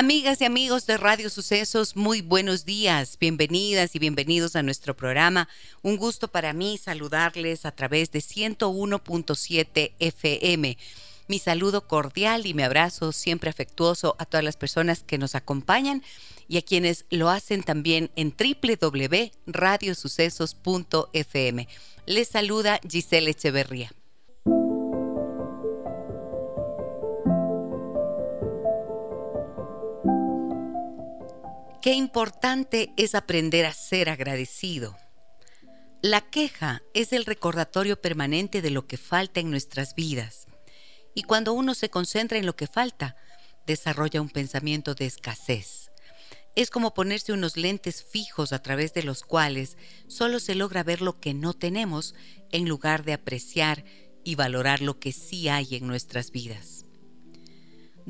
Amigas y amigos de Radio Sucesos, muy buenos días, bienvenidas y bienvenidos a nuestro programa. Un gusto para mí saludarles a través de 101.7 FM. Mi saludo cordial y mi abrazo siempre afectuoso a todas las personas que nos acompañan y a quienes lo hacen también en www.radiosucesos.fm. Les saluda Giselle Echeverría. Qué importante es aprender a ser agradecido. La queja es el recordatorio permanente de lo que falta en nuestras vidas. Y cuando uno se concentra en lo que falta, desarrolla un pensamiento de escasez. Es como ponerse unos lentes fijos a través de los cuales solo se logra ver lo que no tenemos en lugar de apreciar y valorar lo que sí hay en nuestras vidas.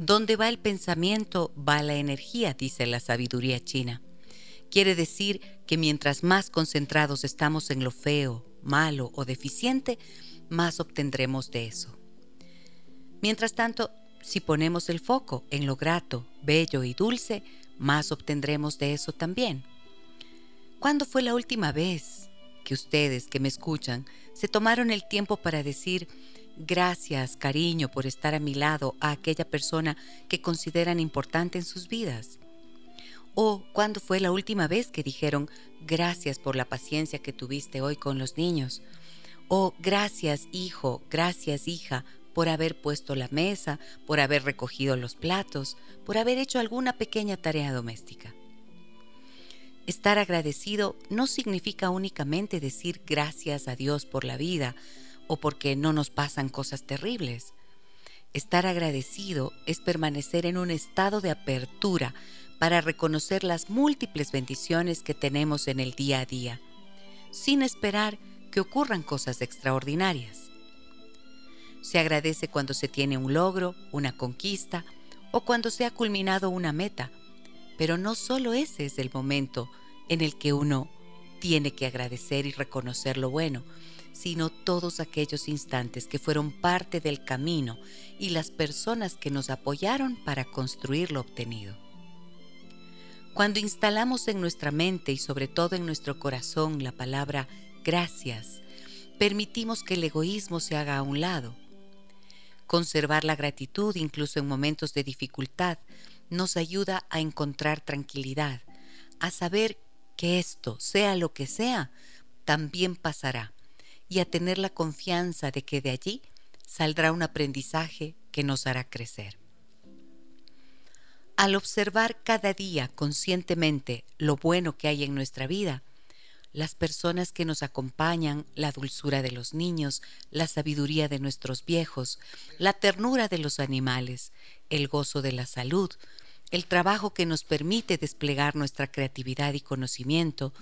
Donde va el pensamiento, va la energía, dice la sabiduría china. Quiere decir que mientras más concentrados estamos en lo feo, malo o deficiente, más obtendremos de eso. Mientras tanto, si ponemos el foco en lo grato, bello y dulce, más obtendremos de eso también. ¿Cuándo fue la última vez que ustedes que me escuchan se tomaron el tiempo para decir, gracias, cariño, por estar a mi lado a aquella persona que consideran importante en sus vidas? ¿O cuándo fue la última vez que dijeron gracias por la paciencia que tuviste hoy con los niños? ¿O gracias hijo, gracias hija por haber puesto la mesa, por haber recogido los platos, por haber hecho alguna pequeña tarea doméstica? Estar agradecido no significa únicamente decir gracias a Dios por la vida, o porque no nos pasan cosas terribles. Estar agradecido es permanecer en un estado de apertura para reconocer las múltiples bendiciones que tenemos en el día a día, sin esperar que ocurran cosas extraordinarias. Se agradece cuando se tiene un logro, una conquista o cuando se ha culminado una meta, pero no solo ese es el momento en el que uno tiene que agradecer y reconocer lo bueno, sino todos aquellos instantes que fueron parte del camino y las personas que nos apoyaron para construir lo obtenido. Cuando instalamos en nuestra mente y sobre todo en nuestro corazón la palabra gracias, permitimos que el egoísmo se haga a un lado. Conservar la gratitud incluso en momentos de dificultad nos ayuda a encontrar tranquilidad, a saber que esto, sea lo que sea, también pasará y a tener la confianza de que de allí saldrá un aprendizaje que nos hará crecer. Al observar cada día conscientemente lo bueno que hay en nuestra vida, las personas que nos acompañan, la dulzura de los niños, la sabiduría de nuestros viejos, la ternura de los animales, el gozo de la salud, el trabajo que nos permite desplegar nuestra creatividad y conocimiento,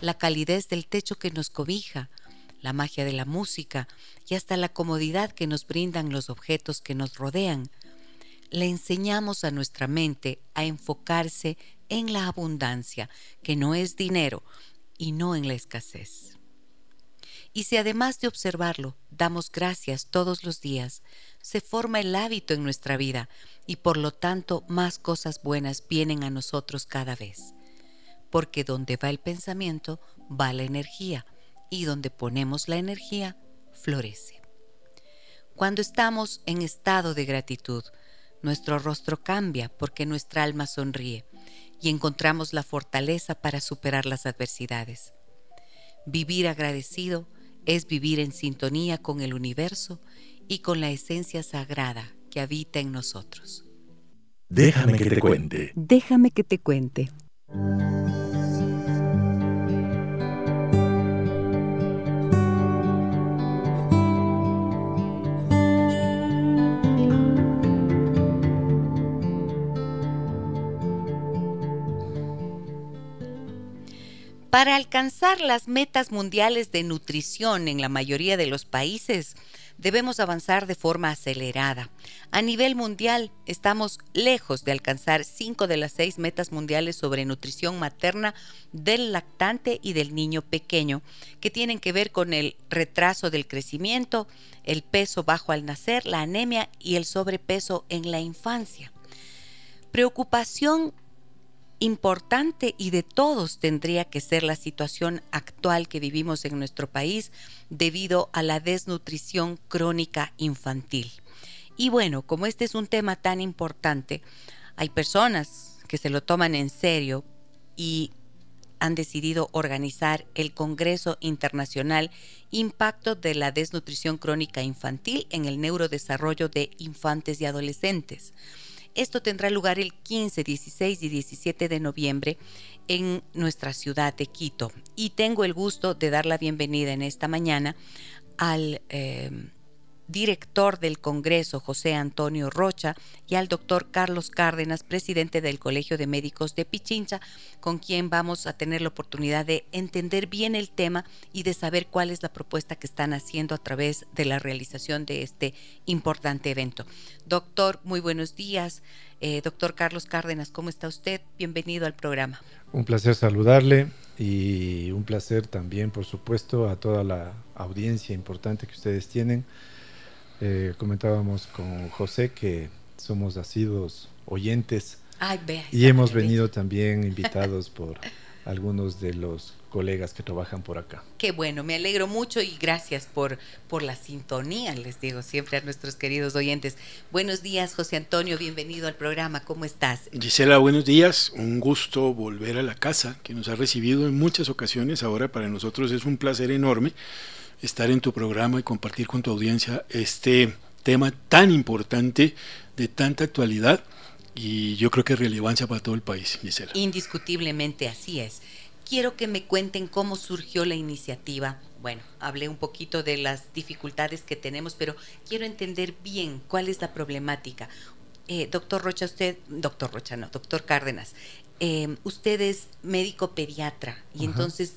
la calidez del techo que nos cobija, la magia de la música y hasta la comodidad que nos brindan los objetos que nos rodean, le enseñamos a nuestra mente a enfocarse en la abundancia, que no es dinero, y no en la escasez. Y si además de observarlo damos gracias todos los días, se forma el hábito en nuestra vida y por lo tanto más cosas buenas vienen a nosotros cada vez. Porque donde va el pensamiento, va la energía y donde ponemos la energía, florece. Cuando estamos en estado de gratitud, nuestro rostro cambia porque nuestra alma sonríe y encontramos la fortaleza para superar las adversidades. Vivir agradecido es vivir en sintonía con el universo y con la esencia sagrada que habita en nosotros. Déjame que te cuente. Déjame que te cuente. Para alcanzar las metas mundiales de nutrición en la mayoría de los países, debemos avanzar de forma acelerada. A nivel mundial, estamos lejos de alcanzar cinco de las seis metas mundiales sobre nutrición materna del lactante y del niño pequeño, que tienen que ver con el retraso del crecimiento, el peso bajo al nacer, la anemia y el sobrepeso en la infancia. Preocupación importante y de todos tendría que ser la situación actual que vivimos en nuestro país debido a la desnutrición crónica infantil. Y bueno, como este es un tema tan importante, hay personas que se lo toman en serio y han decidido organizar el Congreso Internacional Impacto de la Desnutrición Crónica Infantil en el Neurodesarrollo de Infantes y Adolescentes. Esto tendrá lugar el 15, 16 y 17 de noviembre en nuestra ciudad de Quito. Y tengo el gusto de dar la bienvenida en esta mañana al eh, director del Congreso, José Antonio Rocha, y al doctor Carlos Cárdenas, presidente del Colegio de Médicos de Pichincha, con quien vamos a tener la oportunidad de entender bien el tema y de saber cuál es la propuesta que están haciendo a través de la realización de este importante evento. Doctor, muy buenos días. Eh, doctor Carlos Cárdenas, ¿cómo está usted? Bienvenido al programa. Un placer saludarle y un placer también, por supuesto, a toda la audiencia importante que ustedes tienen eh, comentábamos con José que somos asidos oyentes y hemos venido también invitados por algunos de los colegas que trabajan por acá. Qué bueno, me alegro mucho y gracias por, por la sintonía, les digo siempre a nuestros queridos oyentes. Buenos días, José Antonio, bienvenido al programa, ¿cómo estás? Gisela, buenos días, un gusto volver a la casa que nos ha recibido en muchas ocasiones, ahora para nosotros es un placer enorme estar en tu programa y compartir con tu audiencia este tema tan importante, de tanta actualidad y yo creo que es relevancia para todo el país, Gisela. Indiscutiblemente así es. Quiero que me cuenten cómo surgió la iniciativa. Bueno, hablé un poquito de las dificultades que tenemos, pero quiero entender bien cuál es la problemática. Eh, doctor Rocha, usted, doctor Rocha, no, doctor Cárdenas, eh, usted es médico pediatra y entonces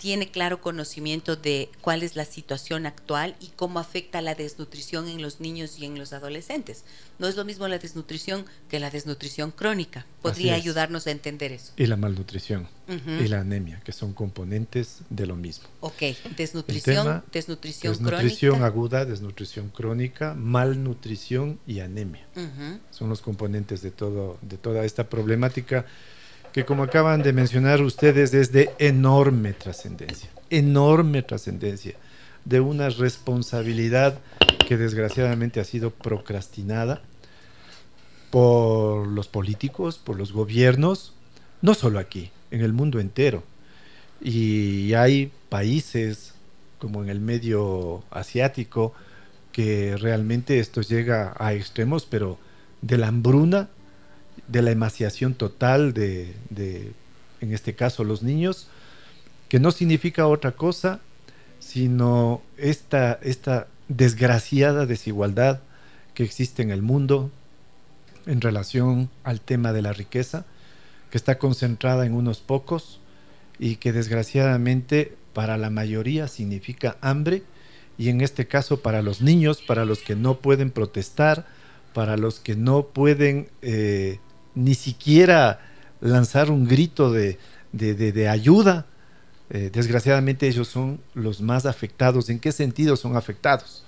tiene claro conocimiento de cuál es la situación actual y cómo afecta la desnutrición en los niños y en los adolescentes. No es lo mismo la desnutrición que la desnutrición crónica. ¿Podría ayudarnos a entender eso? Y la malnutrición y la anemia, que son componentes de lo mismo. Ok, desnutrición, desnutrición, desnutrición aguda, desnutrición crónica, malnutrición y anemia. Son los componentes de, todo, de toda esta problemática que como acaban de mencionar ustedes es de enorme trascendencia, enorme trascendencia, de una responsabilidad que desgraciadamente ha sido procrastinada por los políticos, por los gobiernos, no solo aquí, en el mundo entero. Y hay países como en el medio asiático que realmente esto llega a extremos, pero de la hambruna de la emaciación total de, en este caso, los niños, que no significa otra cosa sino esta, esta desgraciada desigualdad que existe en el mundo en relación al tema de la riqueza, que está concentrada en unos pocos y que desgraciadamente para la mayoría significa hambre y en este caso para los niños, para los que no pueden protestar, para los que no pueden eh, ni siquiera lanzar un grito de, ayuda. Eh, desgraciadamente ellos son los más afectados. ¿En qué sentido son afectados?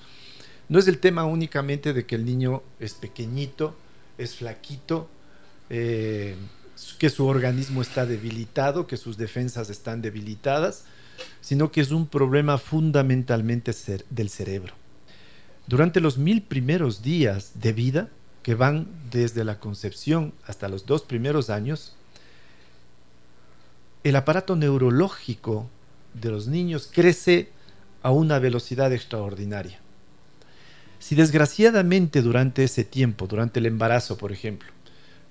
No es el tema únicamente de que el niño es pequeñito, es flaquito, eh, que su organismo está debilitado, que sus defensas están debilitadas, sino que es un problema fundamentalmente del cerebro. Durante los mil primeros días de vida, que van desde la concepción hasta los dos primeros años, el aparato neurológico de los niños crece a una velocidad extraordinaria. Si desgraciadamente durante ese tiempo, durante el embarazo, por ejemplo,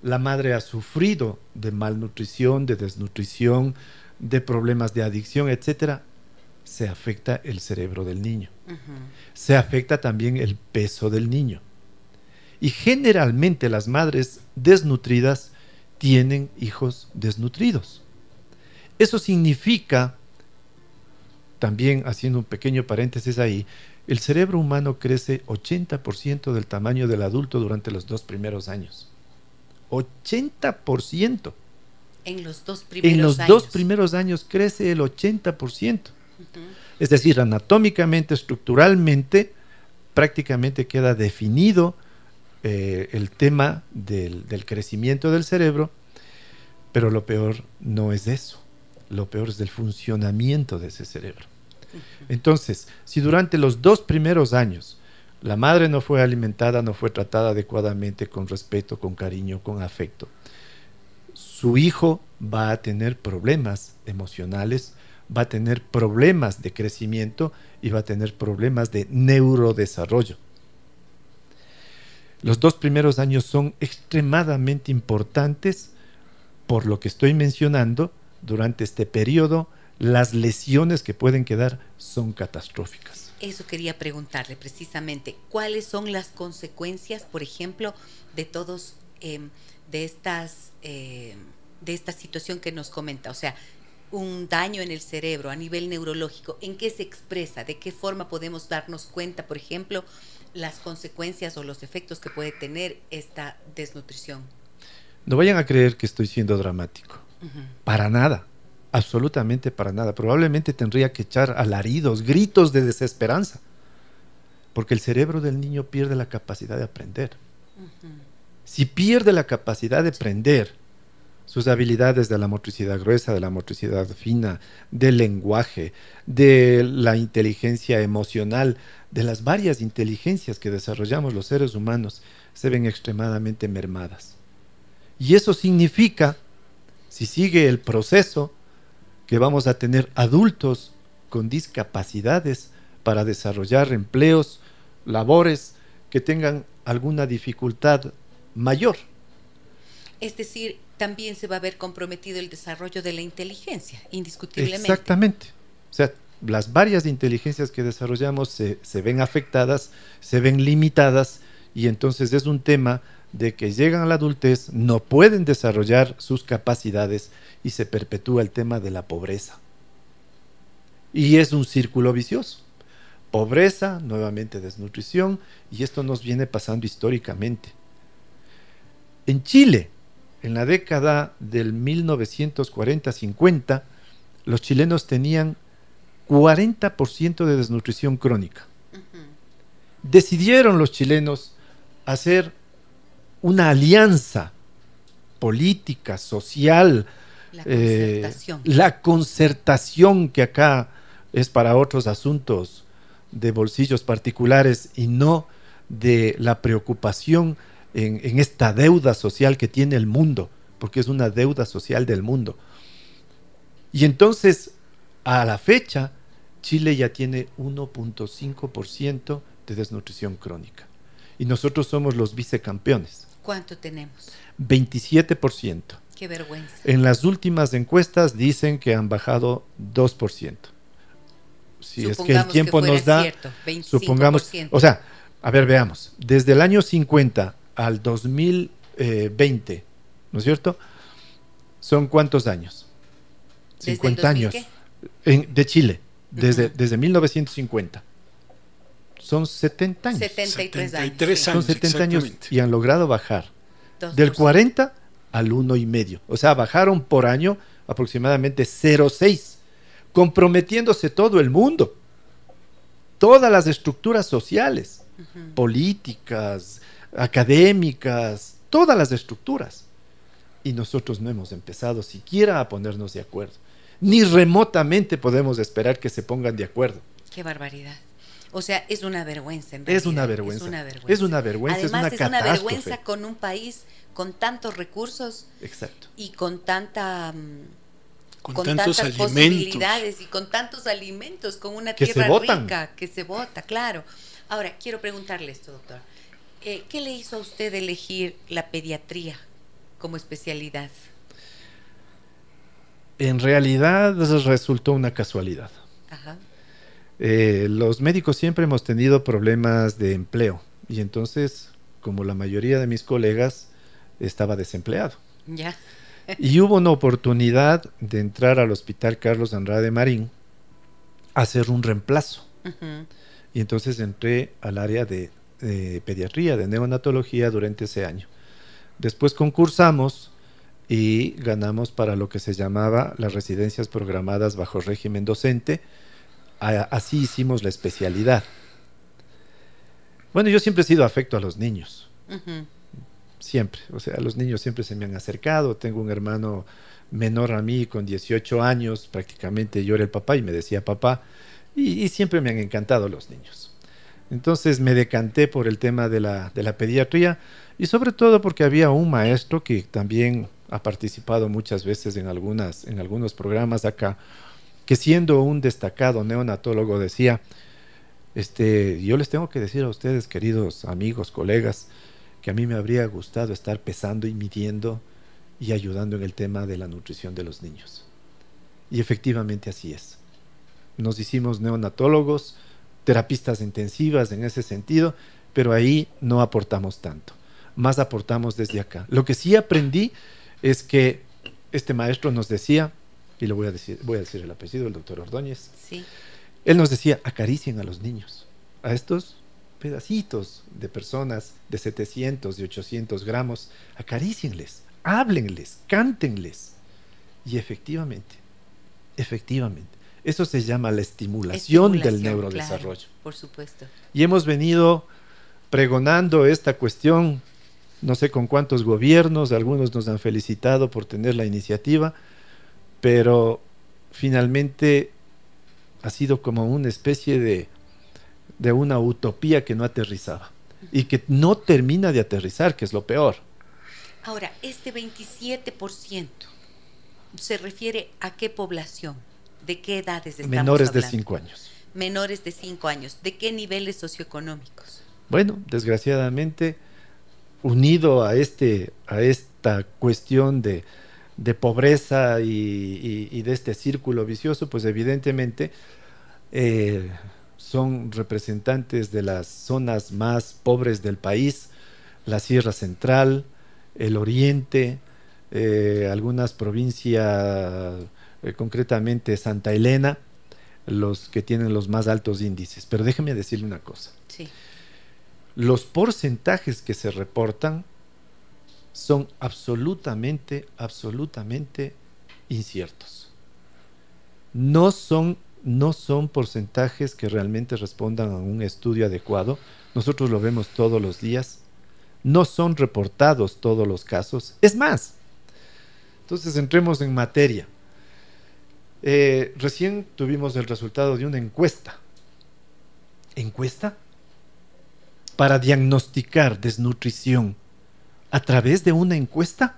la madre ha sufrido de malnutrición, de desnutrición, de problemas de adicción, etc., se afecta el cerebro del niño. Se afecta también el peso del niño. Y generalmente las madres desnutridas tienen hijos desnutridos. Eso significa, también haciendo un pequeño paréntesis ahí, el cerebro humano crece 80% del tamaño del adulto durante los dos primeros años. 80%. En los dos primeros En los dos primeros años crece el 80%. Es decir, anatómicamente, estructuralmente, prácticamente queda definido eh, el tema del, del crecimiento del cerebro, pero lo peor no es eso, lo peor es el funcionamiento de ese cerebro. Entonces, si durante los dos primeros años la madre no fue alimentada, no fue tratada adecuadamente, con respeto, con cariño, con afecto, su hijo va a tener problemas emocionales, va a tener problemas de crecimiento y va a tener problemas de neurodesarrollo. Los dos primeros años son extremadamente importantes por lo que estoy mencionando. Durante este periodo, las lesiones que pueden quedar son catastróficas. Eso quería preguntarle precisamente. ¿Cuáles son las consecuencias, por ejemplo, de todos, em, de estas, em, de esta situación que nos comenta? O sea, un daño en el cerebro a nivel neurológico, ¿en qué se expresa? ¿De qué forma podemos darnos cuenta, por ejemplo, las consecuencias o los efectos que puede tener esta desnutrición? No vayan a creer que estoy siendo dramático. Para nada. Absolutamente para nada. Probablemente tendría que echar alaridos, gritos de desesperanza. Porque el cerebro del niño pierde la capacidad de aprender. Si pierde la capacidad de aprender, sus habilidades de la motricidad gruesa, de la motricidad fina, del lenguaje, de la inteligencia emocional, de las varias inteligencias que desarrollamos los seres humanos, se ven extremadamente mermadas. Y eso significa, si sigue el proceso, que vamos a tener adultos con discapacidades para desarrollar empleos, labores que tengan alguna dificultad mayor. Es decir, también se va a ver comprometido el desarrollo de la inteligencia, indiscutiblemente. Exactamente. O sea, las varias inteligencias que desarrollamos se, se, ven afectadas, se ven limitadas, y entonces es un tema de que llegan a la adultez, no pueden desarrollar sus capacidades y se perpetúa el tema de la pobreza. Y es un círculo vicioso. Pobreza, nuevamente desnutrición, y esto nos viene pasando históricamente. En Chile, en la década del 1940-50, los chilenos tenían 40% de desnutrición crónica. Decidieron los chilenos hacer una alianza política, social, la eh, concertación. la concertación que acá es para otros asuntos de bolsillos particulares y no de la preocupación en, esta deuda social que tiene el mundo, porque es una deuda social del mundo. Y entonces, a la fecha, Chile ya tiene 1.5% de desnutrición crónica. Y nosotros somos los vicecampeones. ¿Cuánto tenemos? 27%. Qué vergüenza. En las últimas encuestas dicen que han bajado 2%. Si es que el tiempo nos da, cierto, 25%. supongamos, o sea, a ver, veamos, desde el año 50 al 2020, ¿no es cierto? ¿Son cuántos años? 50 años. En, de Chile, desde, uh -huh. desde 1950. Son 70 años. 73 años. 73 Son 70 años y han logrado bajar del 40 al 1,5. O sea, bajaron por año aproximadamente 0,6, comprometiéndose todo el mundo. Todas las estructuras sociales, uh -huh. políticas, académicas, todas las estructuras. Y nosotros no hemos empezado siquiera a ponernos de acuerdo. Ni remotamente podemos esperar que se pongan de acuerdo. Qué barbaridad. O sea, es una vergüenza. En es, una vergüenza. es una vergüenza. Es una vergüenza. Además, es una, es una vergüenza con un país con tantos recursos Exacto. y con tanta con, con tantos tantas alimentos. posibilidades y con tantos alimentos, con una que tierra rica que se vota, claro. Ahora, quiero preguntarle esto, doctor. Eh, ¿Qué le hizo a usted elegir la pediatría como especialidad? En realidad resultó una casualidad. Ajá. Eh, los médicos siempre hemos tenido problemas de empleo y entonces, como la mayoría de mis colegas, estaba desempleado. Ya. y hubo una oportunidad de entrar al Hospital Carlos Andrade Marín a hacer un reemplazo. Y entonces entré al área de, pediatría, de neonatología durante ese año. Después concursamos y ganamos para lo que se llamaba las residencias programadas bajo régimen docente. así hicimos la especialidad. Bueno, yo siempre he sido afecto a los niños. Siempre. O sea, los niños siempre se me han acercado. Tengo un hermano menor a mí con 18 años. Prácticamente yo era el papá y me decía papá. Y, siempre me han encantado los niños. Entonces me decanté por el tema de la, de la pediatría y sobre todo porque había un maestro que también ha participado muchas veces en, algunas, en algunos programas acá, que siendo un destacado neonatólogo decía, este, yo les tengo que decir a ustedes, queridos amigos, colegas, que a mí me habría gustado estar pesando y midiendo y ayudando en el tema de la nutrición de los niños. Y efectivamente así es. Nos hicimos neonatólogos, terapistas intensivas en ese sentido, pero ahí no aportamos tanto. Más aportamos desde acá. Lo que sí aprendí es que este maestro nos decía, y lo voy a decir, voy a decir el apellido, el doctor Ordóñez. Sí. Él nos decía, acaricien a los niños, a estos pedacitos de personas de 700 y 800 gramos, acaricienles, háblenles, cántenles. Y efectivamente, efectivamente, eso se llama la estimulación, del neurodesarrollo. por supuesto. Y hemos venido pregonando esta cuestión, no sé con cuántos gobiernos, algunos nos han felicitado por tener la iniciativa, pero finalmente ha sido como una especie de, de una utopía que no aterrizaba y que no termina de aterrizar, que es lo peor. Ahora, este 27% se refiere a qué población, de qué edades estamos Menores de 5 años. Menores de 5 años, ¿de qué niveles socioeconómicos? Bueno, desgraciadamente, unido a, este, a esta cuestión de, de pobreza y, de este círculo vicioso, pues evidentemente eh, son representantes de las zonas más pobres del país, la Sierra Central, el Oriente, eh, algunas provincias, eh, concretamente Santa Elena, los que tienen los más altos índices. Pero déjeme decirle una cosa. Los porcentajes que se reportan son absolutamente, absolutamente inciertos. No son, no son porcentajes que realmente respondan a un estudio adecuado. Nosotros lo vemos todos los días. No son reportados todos los casos. Es más, entonces entremos en materia. Eh, recién tuvimos el resultado de una encuesta. ¿Encuesta? Para diagnosticar desnutrición a través de una encuesta?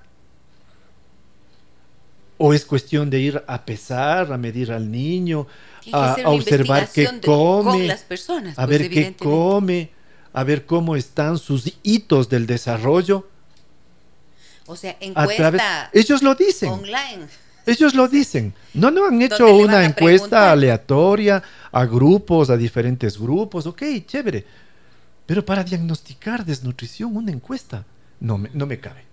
¿O es cuestión de ir a pesar, a medir al niño, a, observar qué come, las personas, a pues, ver qué come, a ver cómo están sus hitos del desarrollo? O sea, encuesta ellos lo dicen. Online. Ellos lo dicen. No, no han hecho una encuesta aleatoria a grupos, a diferentes grupos. Ok, chévere. Pero para diagnosticar desnutrición, una encuesta no me, no me cabe.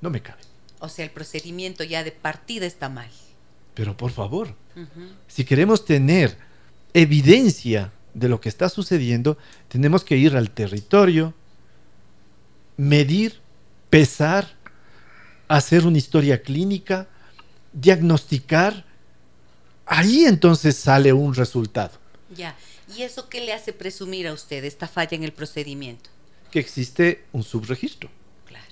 No me cabe. O sea, el procedimiento ya de partida está mal. Pero por favor, si queremos tener evidencia de lo que está sucediendo, tenemos que ir al territorio, medir, pesar, hacer una historia clínica, diagnosticar. Ahí entonces sale un resultado. Ya. ¿Y eso qué le hace presumir a usted esta falla en el procedimiento? que existe un subregistro. Claro.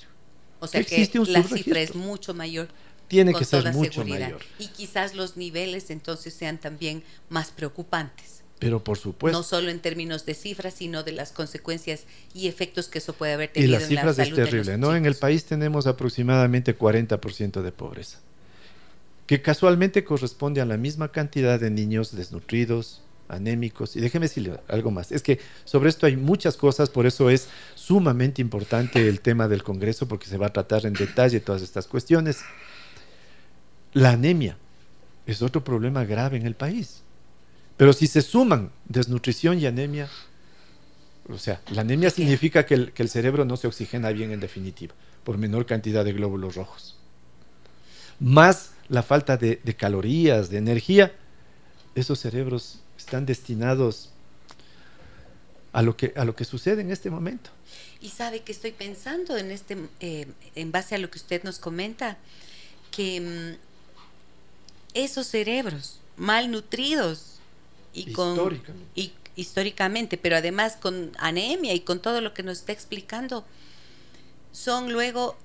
O sea que la cifra es mucho mayor. Tiene que ser mucho mayor. Y quizás los niveles entonces sean también más preocupantes. Pero por supuesto. No solo en términos de cifras, sino de las consecuencias y efectos que eso puede haber tenido. Y las cifras es terrible, ¿no? En el país tenemos aproximadamente 40% de pobreza, que casualmente corresponde a la misma cantidad de niños desnutridos, anémicos. Y déjeme decirle algo más. Es que sobre esto hay muchas cosas, por eso es sumamente importante el tema del Congreso, porque se va a tratar en detalle todas estas cuestiones. La anemia es otro problema grave en el país. Pero si se suman desnutrición y anemia, o sea, la anemia significa que el, que el cerebro no se oxigena bien en definitiva, por menor cantidad de glóbulos rojos. más la falta de, de calorías, de energía, esos cerebros están destinados a lo que, a lo que sucede en este momento. Y sabe que estoy pensando en este, eh, en base a lo que usted nos comenta, que mm, esos cerebros malnutridos y con y históricamente, pero además con anemia y con todo lo que nos está explicando, son luego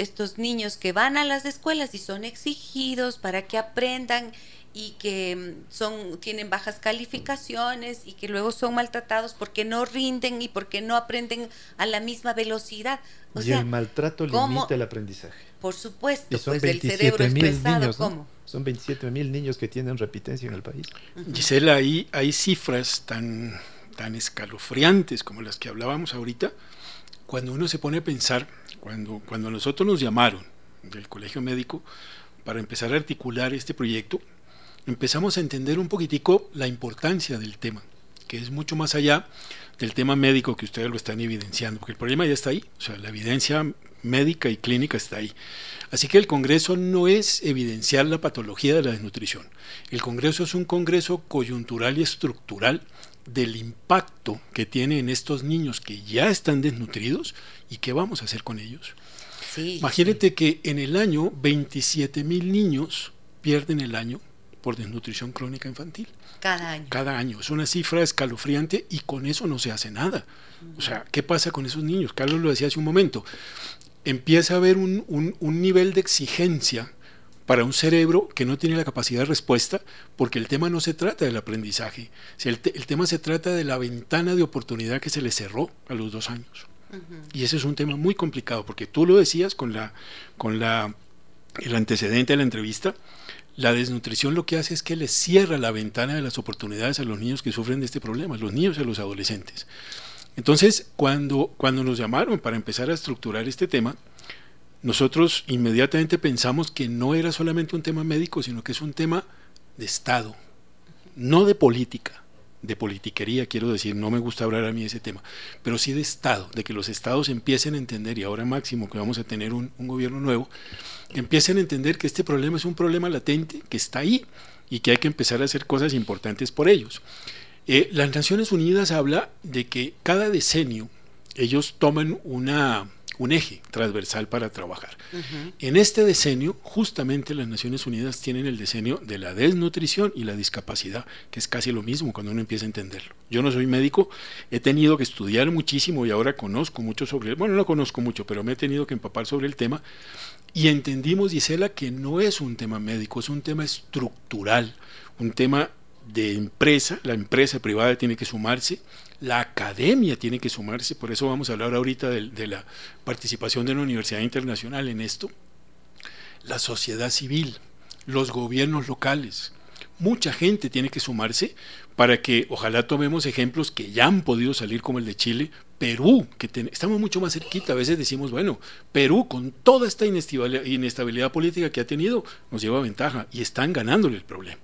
estos niños que van a las escuelas y son exigidos para que aprendan y que mm, son tienen bajas calificaciones y que luego son maltratados porque no rinden y porque no aprenden a la misma velocidad. y el maltrato limita el aprendizaje. Por supuesto, son pues 27 el mil niños, Son 27 mil niños que tienen repitencia en el país. Gisela, ahí hay cifras tan, tan escalofriantes como las que hablábamos ahorita, cuando uno se pone a pensar, cuando, nosotros nos llamaron del Colegio Médico para empezar a articular este proyecto, empezamos a entender un poquitico la importancia del tema, que es mucho más allá del tema médico que ustedes lo están evidenciando, porque el problema ya está ahí, o sea, la evidencia médica y clínica está ahí. Así que el Congreso no es evidenciar la patología de la desnutrición. El Congreso es un Congreso coyuntural y estructural del impacto que tiene en estos niños que ya están desnutridos y qué vamos a hacer con ellos. Imagínate que en el año 27 mil niños pierden el año por desnutrición crónica infantil. Cada año. Cada año. Es una cifra escalofriante y con eso no se hace nada. O sea, ¿qué pasa con esos niños? Carlos lo decía hace un momento. Empieza a haber un, un, nivel de exigencia para un cerebro que no tiene la capacidad de respuesta, porque el tema no se trata del aprendizaje, el, el tema se trata de la ventana de oportunidad que se le cerró a los dos años. Y ese es un tema muy complicado, porque tú lo decías con, la, con la, el antecedente de la entrevista, la desnutrición lo que hace es que le cierra la ventana de las oportunidades a los niños que sufren de este problema, los niños y a los adolescentes. Entonces, cuando, cuando nos llamaron para empezar a estructurar este tema, nosotros inmediatamente pensamos que no era solamente un tema médico, sino que es un tema de Estado, no de política, de politiquería, quiero decir, no me gusta hablar a mí de ese tema, pero sí de Estado, de que los Estados empiecen a entender, y ahora máximo que vamos a tener un, gobierno nuevo, empiecen a entender que este problema es un problema latente, que está ahí y que hay que empezar a hacer cosas importantes por ellos. Eh, las Naciones Unidas habla de que cada decenio ellos toman una, un eje transversal para trabajar. En este decenio, justamente las Naciones Unidas tienen el decenio de la desnutrición y la discapacidad, que es casi lo mismo cuando uno empieza a entenderlo. Yo no soy médico, he tenido que estudiar muchísimo y ahora conozco mucho sobre, bueno, no conozco mucho, pero me he tenido que empapar sobre el tema y entendimos, Gisela, que no es un tema médico, es un tema estructural, un tema de empresa, la empresa privada tiene que sumarse, la academia tiene que sumarse, por eso vamos a hablar ahorita de, la participación de la Universidad Internacional en esto, la sociedad civil, los gobiernos locales, mucha gente tiene que sumarse para que ojalá tomemos ejemplos que ya han podido salir como el de Chile, Perú, que estamos mucho más cerquita, a veces decimos, bueno, Perú con toda esta inestabilidad, política que ha tenido, nos lleva ventaja y están ganándole el problema.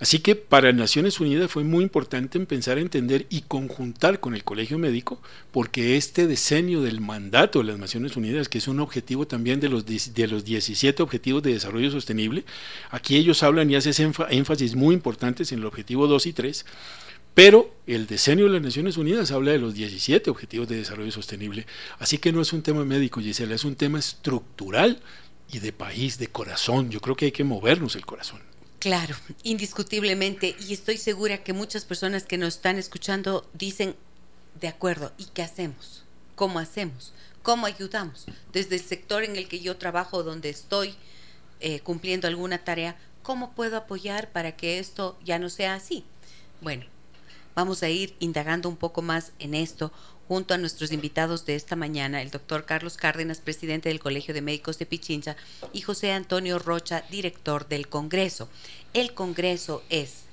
Así que para Naciones Unidas fue muy importante empezar a entender y conjuntar con el Colegio Médico, porque este diseño del mandato de las Naciones Unidas, que es un objetivo también de los, de los 17 Objetivos de Desarrollo Sostenible, aquí ellos hablan y hacen énfasis muy importantes en el objetivo 2 y 3, pero el diseño de las Naciones Unidas habla de los 17 Objetivos de Desarrollo Sostenible. Así que no es un tema médico, Gisela, es un tema estructural y de país, de corazón. Yo creo que hay que movernos el corazón. Claro, indiscutiblemente. Y estoy segura que muchas personas que nos están escuchando dicen, de acuerdo, ¿y qué hacemos? ¿Cómo hacemos? ¿Cómo ayudamos? Desde el sector en el que yo trabajo, donde estoy eh, cumpliendo alguna tarea, ¿cómo puedo apoyar para que esto ya no sea así? Bueno, Vamos a ir indagando un poco más en esto junto a nuestros invitados de esta mañana, el doctor Carlos Cárdenas, presidente del Colegio de Médicos de Pichincha, y José Antonio Rocha, director del Congreso. El Congreso es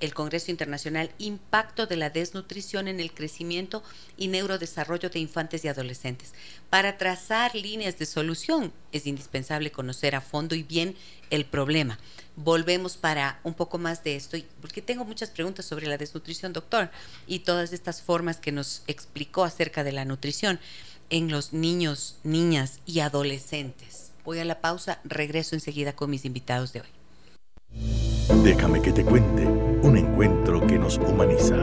el Congreso Internacional Impacto de la Desnutrición en el Crecimiento y Neurodesarrollo de Infantes y Adolescentes. Para trazar líneas de solución es indispensable conocer a fondo y bien el problema volvemos para un poco más de esto, porque tengo muchas preguntas sobre la desnutrición, doctor, y todas estas formas que nos explicó acerca de la nutrición en los niños, niñas y adolescentes. Voy a la pausa, regreso enseguida con mis invitados de hoy. Déjame que te cuente un encuentro que nos humaniza.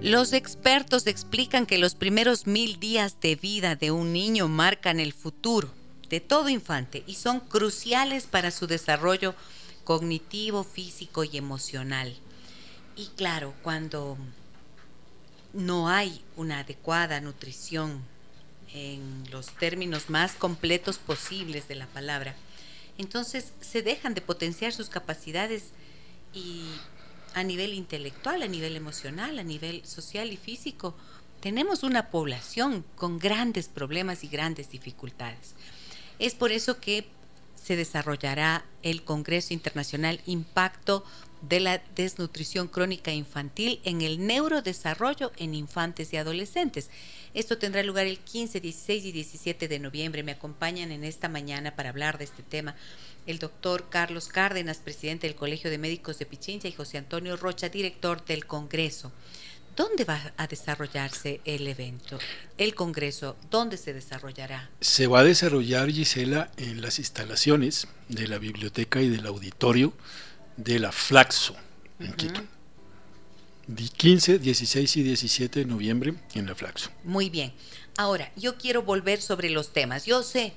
Los expertos explican que los primeros mil días de vida de un niño marcan el futuro de todo infante y son cruciales para su desarrollo cognitivo, físico y emocional. Y claro, cuando no hay una adecuada nutrición en los términos más completos posibles de la palabra, entonces se dejan de potenciar sus capacidades y a nivel intelectual, a nivel emocional, a nivel social y físico, tenemos una población con grandes problemas y grandes dificultades. Es por eso que se desarrollará el Congreso Internacional Impacto de la Desnutrición Crónica Infantil en el Neurodesarrollo en Infantes y Adolescentes. Esto tendrá lugar el 15, 16 y 17 de noviembre. Me acompañan en esta mañana para hablar de este tema el doctor Carlos Cárdenas, presidente del Colegio de Médicos de Pichincha, y José Antonio Rocha, director del Congreso. ¿Dónde va a desarrollarse el evento, el Congreso? ¿Dónde se desarrollará? Se va a desarrollar, Gisela, en las instalaciones de la biblioteca y del auditorio de la Flaxo, en Quito. 15, 16 y 17 de noviembre en la Flaxo. Muy bien. Ahora, yo quiero volver sobre los temas. Yo sé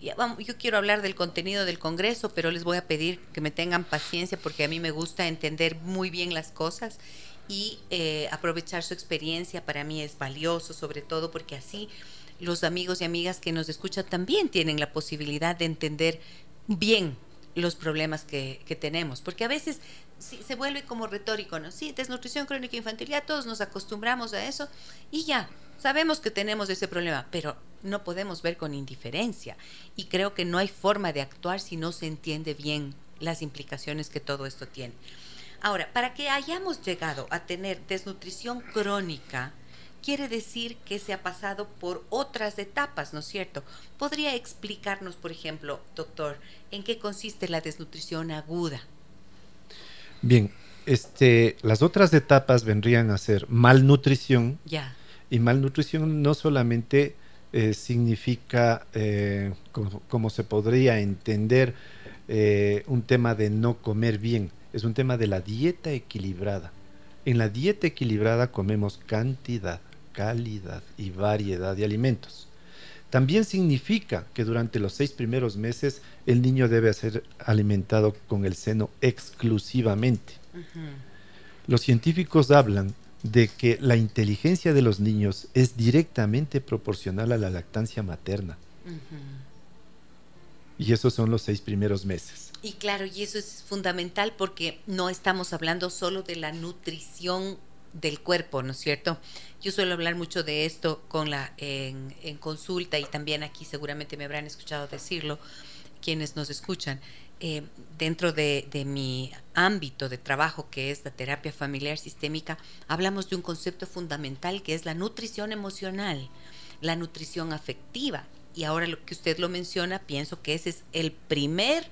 yo quiero hablar del contenido del Congreso, pero les voy a pedir que me tengan paciencia porque a mí me gusta entender muy bien las cosas y eh, aprovechar su experiencia para mí es valioso, sobre todo porque así los amigos y amigas que nos escuchan también tienen la posibilidad de entender bien los problemas que, tenemos, porque a veces se vuelve como retórico, ¿no? Sí, desnutrición crónica infantil, ya todos nos acostumbramos a eso y ya, sabemos que tenemos ese problema, pero no podemos ver con indiferencia y creo que no hay forma de actuar si no se entiende bien las implicaciones que todo esto tiene. Ahora, para que hayamos llegado a tener desnutrición crónica, quiere decir que se ha pasado por otras etapas, ¿no es cierto? ¿Podría explicarnos, por ejemplo, doctor, en qué consiste la desnutrición aguda? Bien, este, las otras etapas vendrían a ser malnutrición. Ya. Y malnutrición no solamente eh, significa, eh, como, se podría entender, eh, un tema de no comer bien, es un tema de la dieta equilibrada. En la dieta equilibrada comemos cantidad, calidad y variedad de alimentos. También significa que durante los seis primeros meses el niño debe ser alimentado con el seno exclusivamente. Los científicos hablan de que la inteligencia de los niños es directamente proporcional a la lactancia materna. Y esos son los seis primeros meses. Y claro, y eso es fundamental porque no estamos hablando solo de la nutrición del cuerpo, ¿no es cierto? Yo suelo hablar mucho de esto con la, en, consulta y también aquí seguramente me habrán escuchado decirlo quienes nos escuchan. Eh, dentro de, mi ámbito de trabajo, que es la terapia familiar sistémica, hablamos de un concepto fundamental que es la nutrición emocional, la nutrición afectiva. Y ahora lo que usted lo menciona, pienso que ese es el primer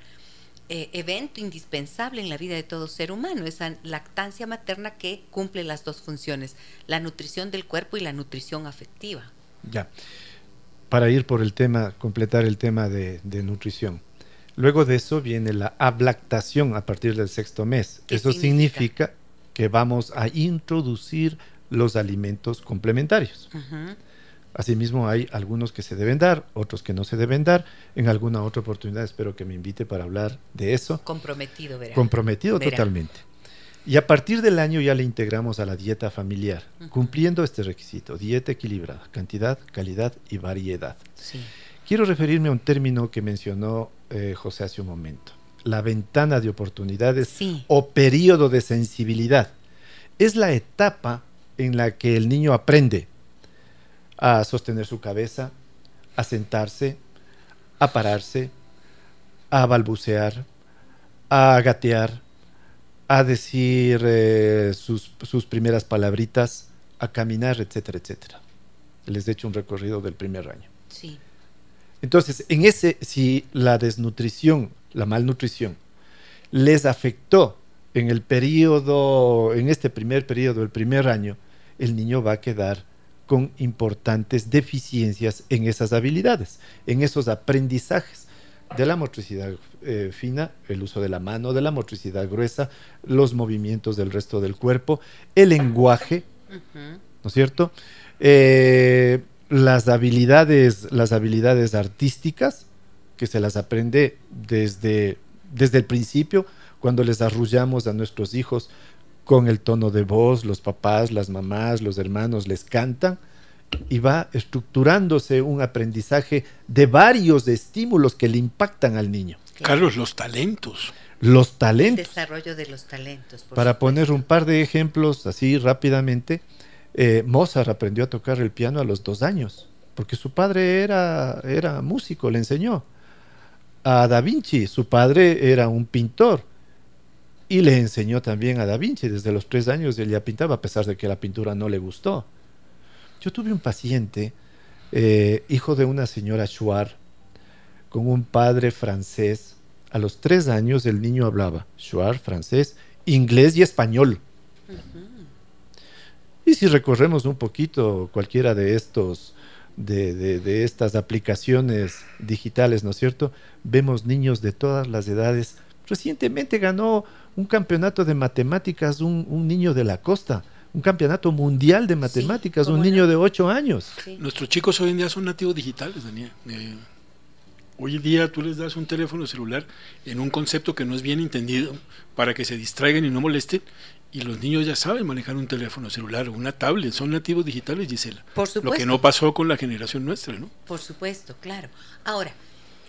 eh, evento indispensable en la vida de todo ser humano, esa lactancia materna que cumple las dos funciones, la nutrición del cuerpo y la nutrición afectiva. Ya, para ir por el tema, completar el tema de nutrición Luego de eso viene la ablactación a partir del sexto mes. Eso significa? que vamos a introducir los alimentos complementarios. Asimismo, hay algunos que se deben dar, otros que no se deben dar. En alguna otra oportunidad espero que me invite para hablar de eso. Comprometido, ¿verdad? Comprometido totalmente. Y a partir del año ya le integramos a la dieta familiar, cumpliendo este requisito, dieta equilibrada, cantidad, calidad y variedad. Sí. Quiero referirme a un término que mencionó eh, José hace un momento, la ventana de oportunidades o periodo de sensibilidad. Es la etapa en la que el niño aprende a sostener su cabeza, a sentarse, a pararse, a balbucear, a gatear, a decir eh, sus, sus, primeras palabritas, a caminar, etcétera, etcétera. Les he hecho un recorrido del primer año. Sí. Entonces, en ese, si la desnutrición, la malnutrición, les afectó en el periodo, en este primer periodo, el primer año, el niño va a quedar con importantes deficiencias en esas habilidades, en esos aprendizajes de la motricidad eh, fina, el uso de la mano, de la motricidad gruesa, los movimientos del resto del cuerpo, el lenguaje, ¿no es cierto? Eh, las habilidades, las habilidades artísticas, que se las aprende desde, desde el principio, cuando les arrullamos a nuestros hijos con el tono de voz, los papás, las mamás, los hermanos les cantan y va estructurándose un aprendizaje de varios estímulos que le impactan al niño. Carlos, los talentos. Los talentos. El desarrollo de los talentos. Para poner un par de ejemplos así rápidamente, eh, Mozart aprendió a tocar el piano a los dos años, porque su padre era, era músico, le enseñó. A Da Vinci, su padre era un pintor y le enseñó también a Da Vinci. Desde los tres años él ya pintaba, a pesar de que la pintura no le gustó. Yo tuve un paciente, eh, hijo de una señora Chouard, con un padre francés. A los tres años el niño hablaba Chouard, francés, inglés y español. Y si recorremos un poquito cualquiera de estos, de, estas aplicaciones digitales, ¿no es cierto? Vemos niños de todas las edades. Recientemente ganó un campeonato de matemáticas un, niño de la costa, un campeonato mundial de matemáticas, un niño de ocho años. Nuestros chicos hoy en día son nativos digitales, Daniel. Eh, hoy en día tú les das un teléfono celular en un concepto que no es bien entendido para que se distraigan y no molesten y los niños ya saben manejar un teléfono celular o una tablet, son nativos digitales, Gisela. Por supuesto. Lo que no pasó con la generación nuestra, ¿no? Por supuesto, claro. Ahora,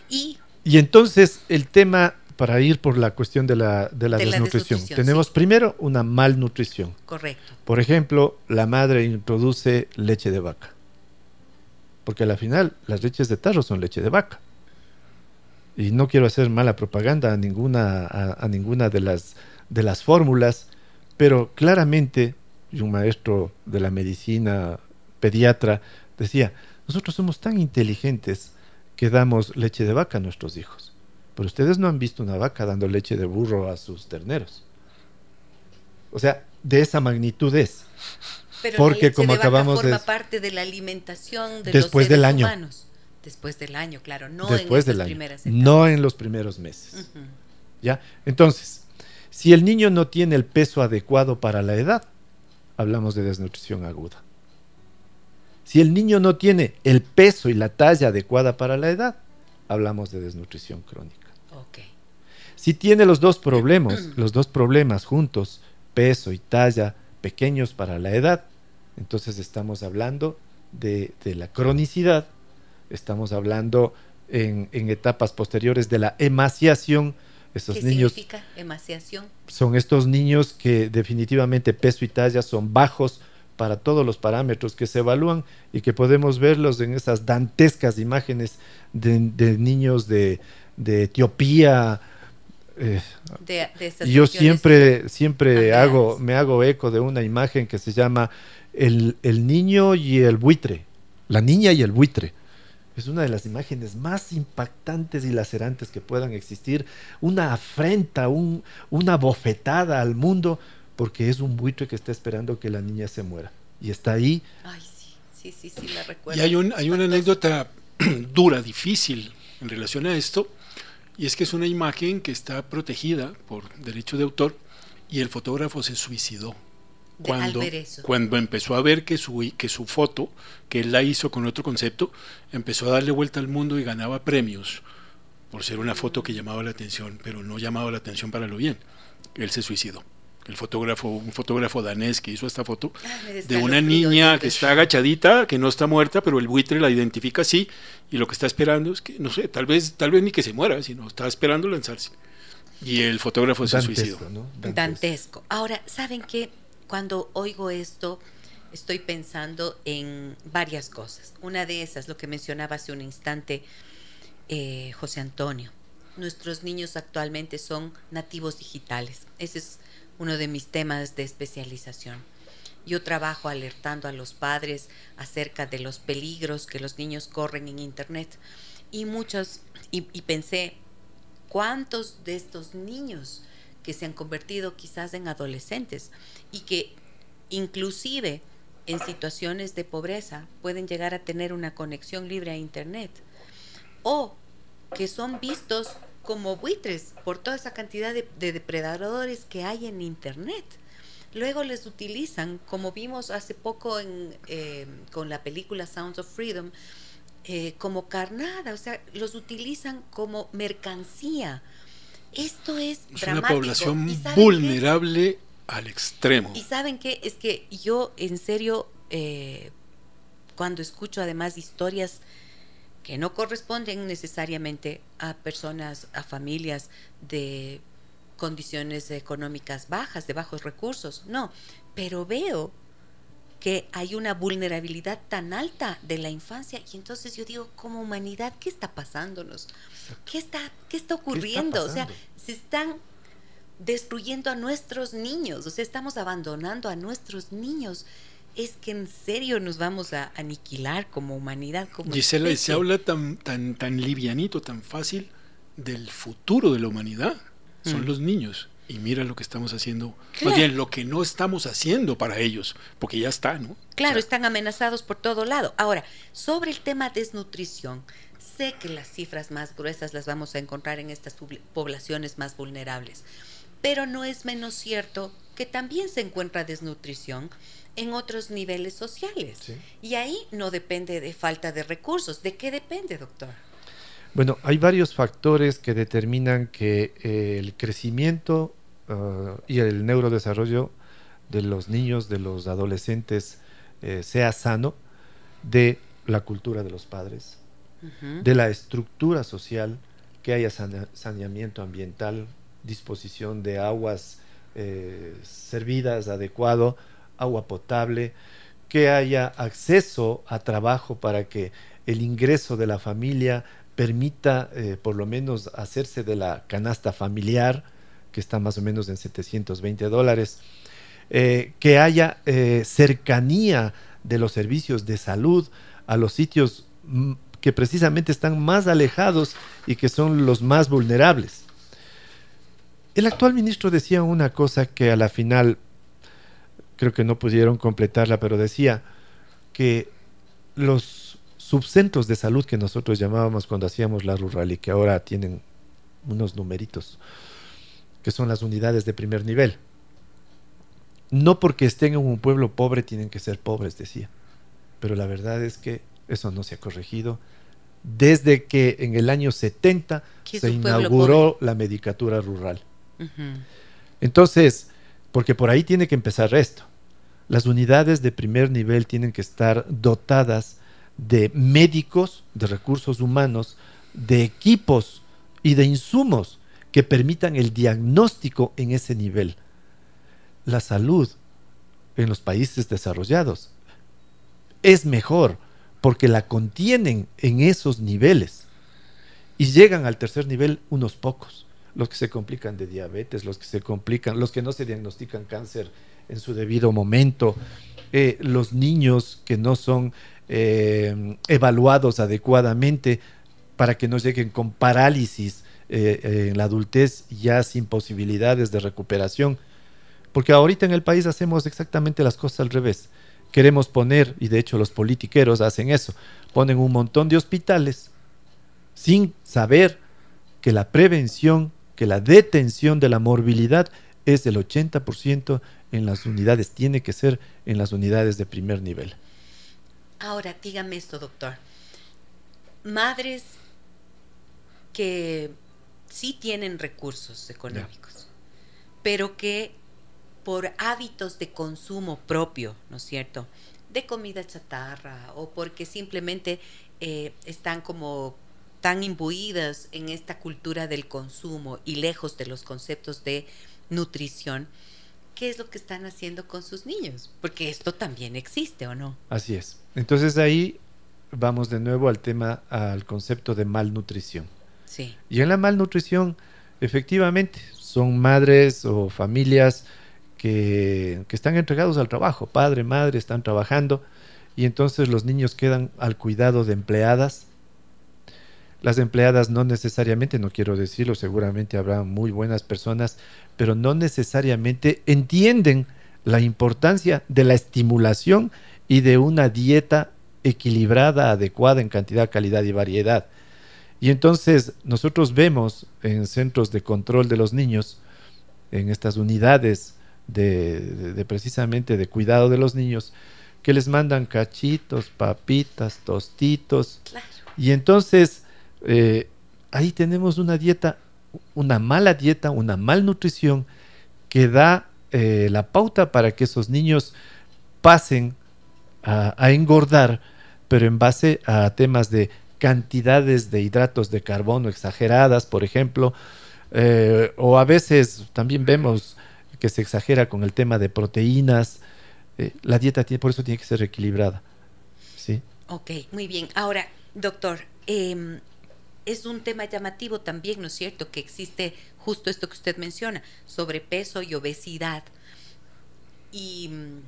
y... Y entonces el tema, para ir por la cuestión de la, de la, desnutrición, tenemos primero una malnutrición. Correcto. Por ejemplo, la madre introduce leche de vaca. Porque al final las leches de tarro son leche de vaca. Y no quiero hacer mala propaganda a ninguna, a ninguna de las, de las fórmulas, pero claramente, un maestro de la medicina, pediatra, decía, nosotros somos tan inteligentes que damos leche de vaca a nuestros hijos. Pero ustedes no han visto una vaca dando leche de burro a sus terneros. O sea, de esa magnitud es. Pero Porque como acabamos forma parte de la alimentación de después los del año. Después del año, claro, no después en del No en los primeros meses. ¿Ya? Entonces, si el niño no tiene el peso adecuado para la edad, hablamos de desnutrición aguda. Si el niño no tiene el peso y la talla adecuada para la edad, hablamos de desnutrición crónica. Si tiene los dos problemas, los dos problemas juntos, peso y talla pequeños para la edad, entonces estamos hablando de, la cronicidad, estamos hablando en, en, etapas posteriores de la emaciación, ¿Qué significa emaciación? Son estos niños que definitivamente peso y talla son bajos para todos los parámetros que se evalúan y que podemos verlos en esas dantescas imágenes de, niños de, Etiopía. Eh, yo siempre, siempre hago, me hago eco de una imagen que se llama el, el niño y el buitre, la niña y el buitre es una de las imágenes más impactantes y lacerantes que puedan existir, una afrenta, un, una bofetada al mundo, porque es un buitre que está esperando que la niña se muera. Y está ahí. Ay, sí, sí, sí, la recuerdo. Y hay, un, hay una anécdota dura, difícil en relación a esto, y es que es una imagen que está protegida por derecho de autor y el fotógrafo se suicidó cuando, cuando empezó a ver que su, que su foto, que él la hizo con otro concepto, empezó a darle vuelta al mundo y ganaba premios por ser una foto que llamaba la atención, pero no llamaba la atención para lo bien. Él se suicidó. El fotógrafo, un fotógrafo danés que hizo esta foto ah, de una niña que está agachadita, que no está muerta, pero el buitre la identifica así y lo que está esperando es que, no sé, tal vez, tal vez ni que se muera, sino está esperando lanzarse. Y el fotógrafo se suicidó. Dantesco. Ahora, ¿saben qué? Cuando oigo esto, estoy pensando en varias cosas. Una de esas, lo que mencionaba hace un instante eh, José Antonio. Nuestros niños actualmente son nativos digitales. Ese es uno de mis temas de especialización. Yo trabajo alertando a los padres acerca de los peligros que los niños corren en Internet. Y muchos, y pensé, ¿cuántos de estos niños que se han convertido quizás en adolescentes y que inclusive en situaciones de pobreza pueden llegar a tener una conexión libre a Internet o que son vistos como buitres por toda esa cantidad de, depredadores que hay en Internet. Luego les utilizan, como vimos hace poco en, eh, con la película Sounds of Freedom, eh, como carnada, o sea, los utilizan como mercancía. Esto es, es una población vulnerable al extremo. Y saben qué, es que yo en serio, eh, cuando escucho además historias que no corresponden necesariamente a personas, a familias de condiciones económicas bajas, de bajos recursos, no, pero veo que hay una vulnerabilidad tan alta de la infancia y entonces yo digo, como humanidad, ¿qué está pasándonos? ¿Qué está, qué está ocurriendo? o sea, se están destruyendo a nuestros niños, o sea, estamos abandonando a nuestros niños. Es que en serio nos vamos a aniquilar como humanidad. Como Gisela, se habla tan, tan, tan livianito, tan fácil del futuro de la humanidad. Son mm. los niños y mira lo que estamos haciendo, más bien lo que no estamos haciendo para ellos, porque ya está, ¿no? Claro, están amenazados por todo lado. Ahora, sobre el tema desnutrición, sé que las cifras más gruesas las vamos a encontrar en estas poblaciones más vulnerables, pero no es menos cierto que también se encuentra desnutrición en otros niveles sociales. Y ahí no depende de falta de recursos. ¿De qué depende, doctor? Bueno, hay varios factores que determinan que eh, el crecimiento uh, y el neurodesarrollo de los niños, de los adolescentes, eh, sea sano, de la cultura de los padres, de la estructura social, que haya saneamiento ambiental, disposición de aguas eh, servidas adecuado, agua potable, que haya acceso a trabajo para que el ingreso de la familia permita eh, por lo menos hacerse de la canasta familiar, que está más o menos en 720 dólares, eh, que haya eh, cercanía de los servicios de salud a los sitios mm, que precisamente están más alejados y que son los más vulnerables. El actual ministro decía una cosa que a la final creo que no pudieron completarla, pero decía que los subcentros de salud que nosotros llamábamos cuando hacíamos la rural y que ahora tienen unos numeritos, que son las unidades de primer nivel. No porque estén en un pueblo pobre tienen que ser pobres, decía. Pero la verdad es que eso no se ha corregido desde que en el año 70 se inauguró la medicatura rural. Entonces, porque por ahí tiene que empezar esto. Las unidades de primer nivel tienen que estar dotadas de médicos, de recursos humanos, de equipos y de insumos que permitan el diagnóstico en ese nivel. La salud en los países desarrollados es mejor porque la contienen en esos niveles y llegan al tercer nivel unos pocos, los que se complican de diabetes, los que se complican, los que no se diagnostican cáncer en su debido momento, eh, los niños que no son eh, evaluados adecuadamente para que no lleguen con parálisis eh, en la adultez ya sin posibilidades de recuperación. Porque ahorita en el país hacemos exactamente las cosas al revés. Queremos poner, y de hecho los politiqueros hacen eso, ponen un montón de hospitales sin saber que la prevención, que la detención de la morbilidad es del 80% en las unidades, tiene que ser en las unidades de primer nivel. Ahora, dígame esto, doctor. Madres que sí tienen recursos económicos, pero que por hábitos de consumo propio, ¿no es cierto? De comida chatarra o porque simplemente eh, están como tan imbuidas en esta cultura del consumo y lejos de los conceptos de nutrición, qué es lo que están haciendo con sus niños, porque esto también existe, ¿o no? Así es. Entonces ahí vamos de nuevo al tema, al concepto de malnutrición. Sí. Y en la malnutrición, efectivamente, son madres o familias que, que están entregados al trabajo, padre, madre, están trabajando, y entonces los niños quedan al cuidado de empleadas, las empleadas no necesariamente, no quiero decirlo, seguramente habrá muy buenas personas, pero no necesariamente entienden la importancia de la estimulación y de una dieta equilibrada, adecuada en cantidad, calidad y variedad. Y entonces nosotros vemos en centros de control de los niños, en estas unidades de, precisamente de cuidado de los niños, que les mandan cachitos, papitas, tostitos. Y entonces eh, ahí tenemos una dieta, una mala dieta, una malnutrición que da eh, la pauta para que esos niños pasen a, engordar, pero en base a temas de cantidades de hidratos de carbono exageradas, por ejemplo, eh, o a veces también vemos que se exagera con el tema de proteínas. Eh, la dieta tiene, por eso tiene que ser equilibrada. ¿sí? Ok, muy bien. Ahora, doctor, em, es un tema llamativo también, ¿no es cierto?, que existe justo esto que usted menciona, sobrepeso y obesidad. Y mm,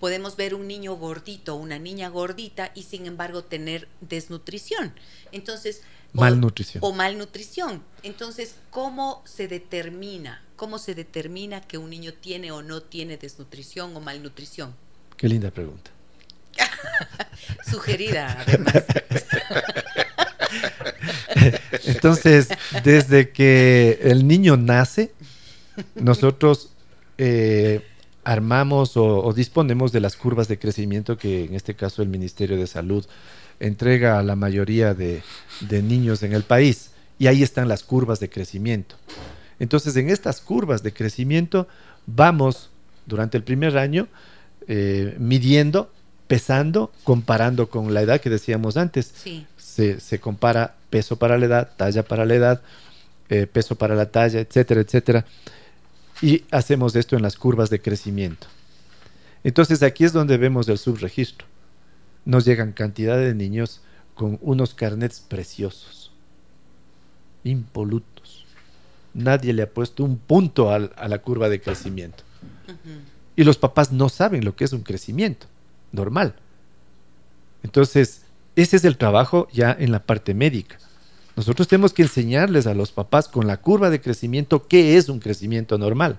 podemos ver un niño gordito, una niña gordita y sin embargo tener desnutrición. Entonces, malnutrición. O, malnutrición. Entonces, ¿cómo se determina? ¿Cómo se determina que un niño tiene o no tiene desnutrición o malnutrición? Qué linda pregunta. Sugerida, además. Entonces, desde que el niño nace, nosotros eh, armamos o, disponemos de las curvas de crecimiento que en este caso el Ministerio de Salud entrega a la mayoría de, niños en el país. Y ahí están las curvas de crecimiento. Entonces, en estas curvas de crecimiento vamos durante el primer año eh, midiendo, pesando, comparando con la edad que decíamos antes. Se, compara peso para la edad, talla para la edad, eh, peso para la talla, etcétera, etcétera y hacemos esto en las curvas de crecimiento. Entonces aquí es donde vemos el subregistro. Nos llegan cantidad de niños con unos carnets preciosos, impolutos. Nadie le ha puesto un punto a la curva de crecimiento. Y los papás no saben lo que es un crecimiento normal. Entonces, ese es el trabajo ya en la parte médica. Nosotros tenemos que enseñarles a los papás con la curva de crecimiento qué es un crecimiento normal.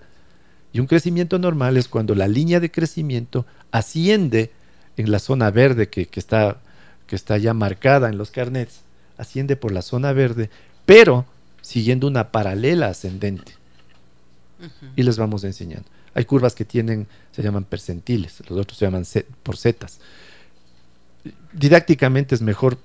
Y un crecimiento normal es cuando la línea de crecimiento asciende en la zona verde que, está, que está ya marcada en los carnets, asciende por la zona verde, pero siguiendo una paralela ascendente. Y les vamos enseñando. Hay curvas que tienen, se llaman percentiles, los otros se llaman por zetas. Didácticamente es mejor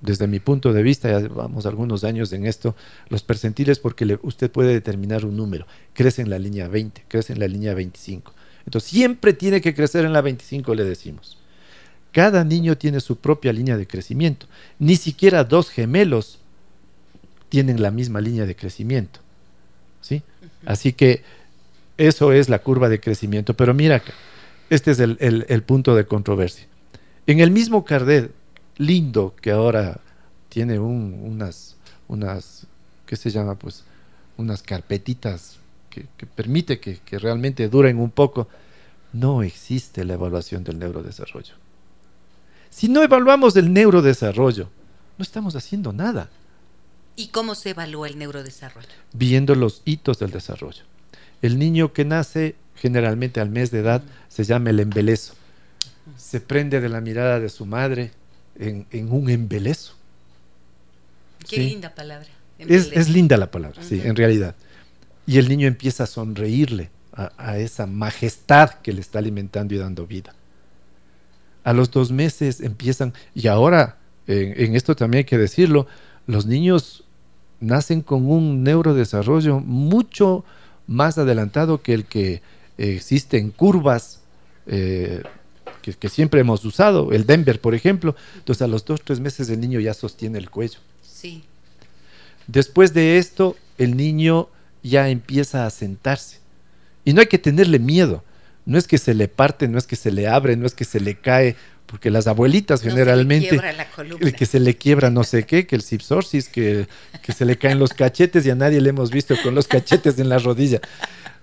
desde mi punto de vista, ya vamos algunos años en esto, los percentiles porque usted puede determinar un número. Crece en la línea 20, crece en la línea 25. Entonces siempre tiene que crecer en la 25, le decimos. Cada niño tiene su propia línea de crecimiento. Ni siquiera dos gemelos tienen la misma línea de crecimiento. ¿sí? Así que eso es la curva de crecimiento. Pero mira, este es el, punto de controversia. En el mismo Cardet lindo que ahora tiene unas, unas, ¿qué se llama? Pues unas carpetitas que, permite que, que, realmente duren un poco, no existe la evaluación del neurodesarrollo. Si no evaluamos el neurodesarrollo, no estamos haciendo nada. ¿Y cómo se evalúa el neurodesarrollo? Viendo los hitos del desarrollo. El niño que nace generalmente al mes de edad se llama el embelezo. Se prende de la mirada de su madre, en, un embelezo. Qué linda palabra. Es, linda la palabra, sí, en realidad. Y el niño empieza a sonreírle a, esa majestad que le está alimentando y dando vida. A los dos meses empiezan, y ahora, en, esto también hay que decirlo, los niños nacen con un neurodesarrollo mucho más adelantado que el que existe en curvas eh, que, siempre hemos usado, el Denver, por ejemplo. Entonces, a los dos, tres meses el niño ya sostiene el cuello. Sí. Después de esto, el niño ya empieza a sentarse. Y no hay que tenerle miedo. No es que se le parte, no es que se le abre, no es que se le cae, porque las abuelitas generalmente el que se le quiebra no sé qué, que el cipsorsis, que, que se le caen los cachetes y a nadie le hemos visto con los cachetes en la rodilla.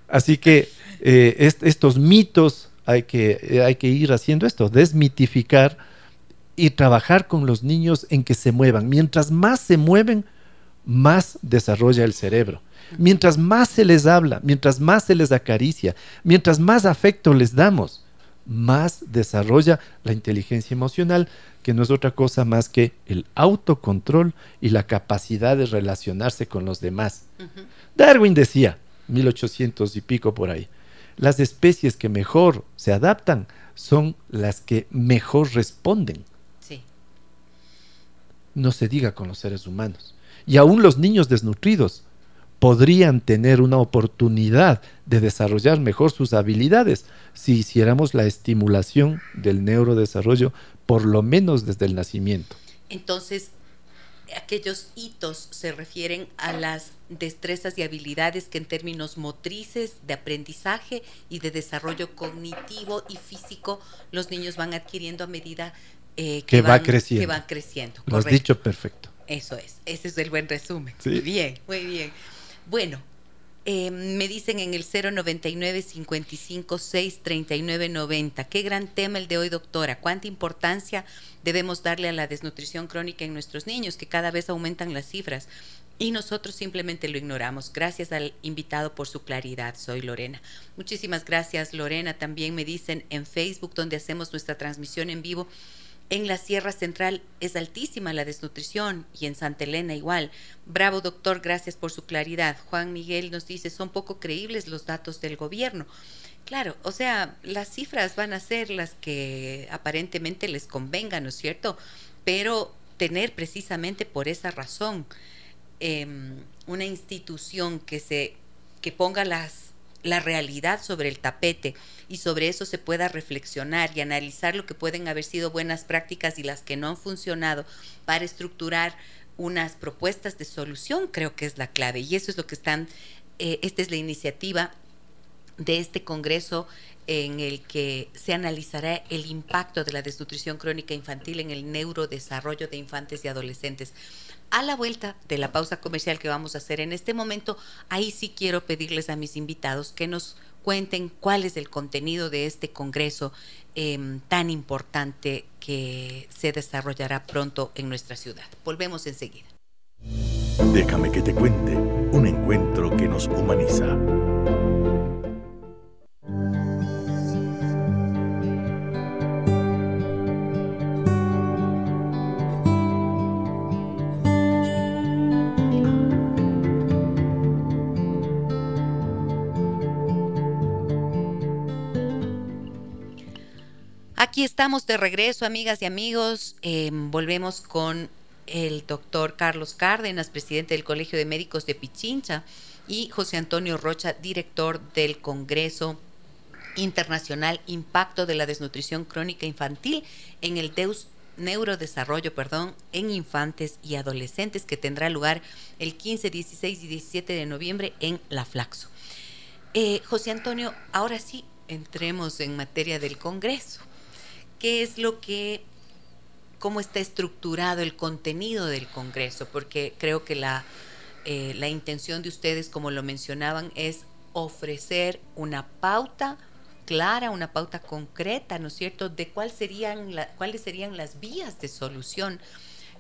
Así que eh, estos mitos hay que, eh, hay que ir haciendo esto, desmitificar y trabajar con los niños en que se muevan. Mientras más se mueven, más desarrolla el cerebro. Mientras más se les habla, mientras más se les acaricia, mientras más afecto les damos, más desarrolla la inteligencia emocional, que no es otra cosa más que el autocontrol y la capacidad de relacionarse con los demás. Darwin decía, 1800 y pico por ahí, las especies que mejor se adaptan son las que mejor responden. Sí. No se diga con los seres humanos. Y aún los niños desnutridos podrían tener una oportunidad de desarrollar mejor sus habilidades si hiciéramos la estimulación del neurodesarrollo por lo menos desde el nacimiento. Entonces, aquellos hitos se refieren a las destrezas y habilidades que en términos motrices, de aprendizaje y de desarrollo cognitivo y físico los niños van adquiriendo a medida eh, que, van, creciendo. que van creciendo. Lo has dicho perfecto. Eso es, ese es el buen resumen. Muy bien, muy bien. Bueno, eh, me dicen en el 099 55 6 39 90. Qué gran tema el de hoy, doctora. Cuánta importancia debemos darle a la desnutrición crónica en nuestros niños, que cada vez aumentan las cifras. Y nosotros simplemente lo ignoramos. Gracias al invitado por su claridad. Soy Lorena. Muchísimas gracias, Lorena. También me dicen en Facebook, donde hacemos nuestra transmisión en vivo en la Sierra Central es altísima la desnutrición y en Santa Elena igual. Bravo doctor, gracias por su claridad. Juan Miguel nos dice, son poco creíbles los datos del gobierno. Claro, o sea, las cifras van a ser las que aparentemente les convengan, ¿no es cierto? Pero tener precisamente por esa razón em, una institución que se que ponga las la realidad sobre el tapete y sobre eso se pueda reflexionar y analizar lo que pueden haber sido buenas prácticas y las que no han funcionado para estructurar unas propuestas de solución, creo que es la clave. Y eso es lo que están, eh, esta es la iniciativa de este Congreso en el que se analizará el impacto de la desnutrición crónica infantil en el neurodesarrollo de infantes y adolescentes. A la vuelta de la pausa comercial que vamos a hacer en este momento, ahí sí quiero pedirles a mis invitados que nos cuenten cuál es el contenido de este Congreso em, tan importante que se desarrollará pronto en nuestra ciudad. Volvemos enseguida. Déjame que te cuente un encuentro que nos humaniza. Aquí estamos de regreso, amigas y amigos. Em, volvemos con el doctor Carlos Cárdenas, presidente del Colegio de Médicos de Pichincha, y José Antonio Rocha, director del Congreso Internacional Impacto de la Desnutrición Crónica Infantil en el Deus neurodesarrollo, perdón, en infantes y adolescentes que tendrá lugar el 15, 16 y 17 de noviembre en La Flaxo. Eh, José Antonio, ahora sí entremos en materia del Congreso qué es lo que, cómo está estructurado el contenido del Congreso, porque creo que la, eh, la intención de ustedes, como lo mencionaban, es ofrecer una pauta clara, una pauta concreta, ¿no es cierto?, de cuál serían cuáles serían las vías de solución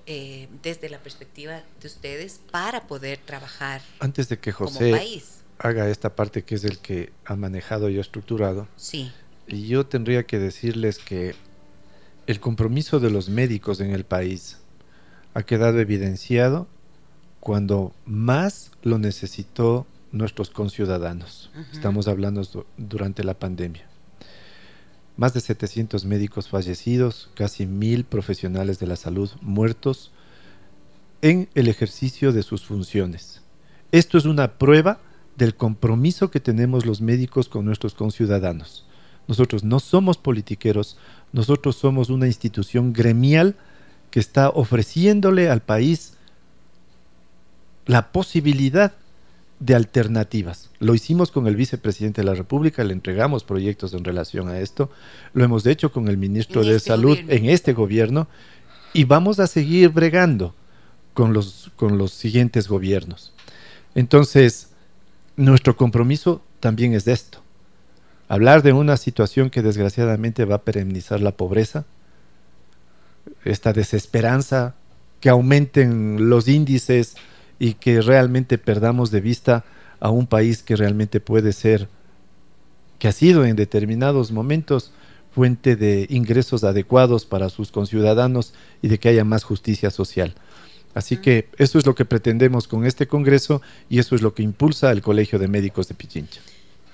eh, desde la perspectiva de ustedes para poder trabajar Antes de que José haga esta parte que es el que ha manejado y estructurado, sí. y yo tendría que decirles que el compromiso de los médicos en el país ha quedado evidenciado cuando más lo necesitó nuestros conciudadanos. Estamos hablando durante la pandemia. Más de 700 médicos fallecidos, casi mil profesionales de la salud muertos en el ejercicio de sus funciones. Esto es una prueba del compromiso que tenemos los médicos con nuestros conciudadanos. Nosotros no somos politiqueros, nosotros somos una institución gremial que está ofreciéndole al país la posibilidad de alternativas. Lo hicimos con el vicepresidente de la República, le entregamos proyectos en relación a esto, lo hemos hecho con el ministro de este Salud en este gobierno y vamos a seguir bregando con los, con los siguientes gobiernos. Entonces, nuestro compromiso también es de esto hablar de una situación que desgraciadamente va a perennizar la pobreza, esta desesperanza, que aumenten los índices y que realmente perdamos de vista a un país que realmente puede ser, que ha sido en determinados momentos fuente de ingresos adecuados para sus conciudadanos y de que haya más justicia social. Así que eso es lo que pretendemos con este Congreso y eso es lo que impulsa el Colegio de Médicos de Pichincha.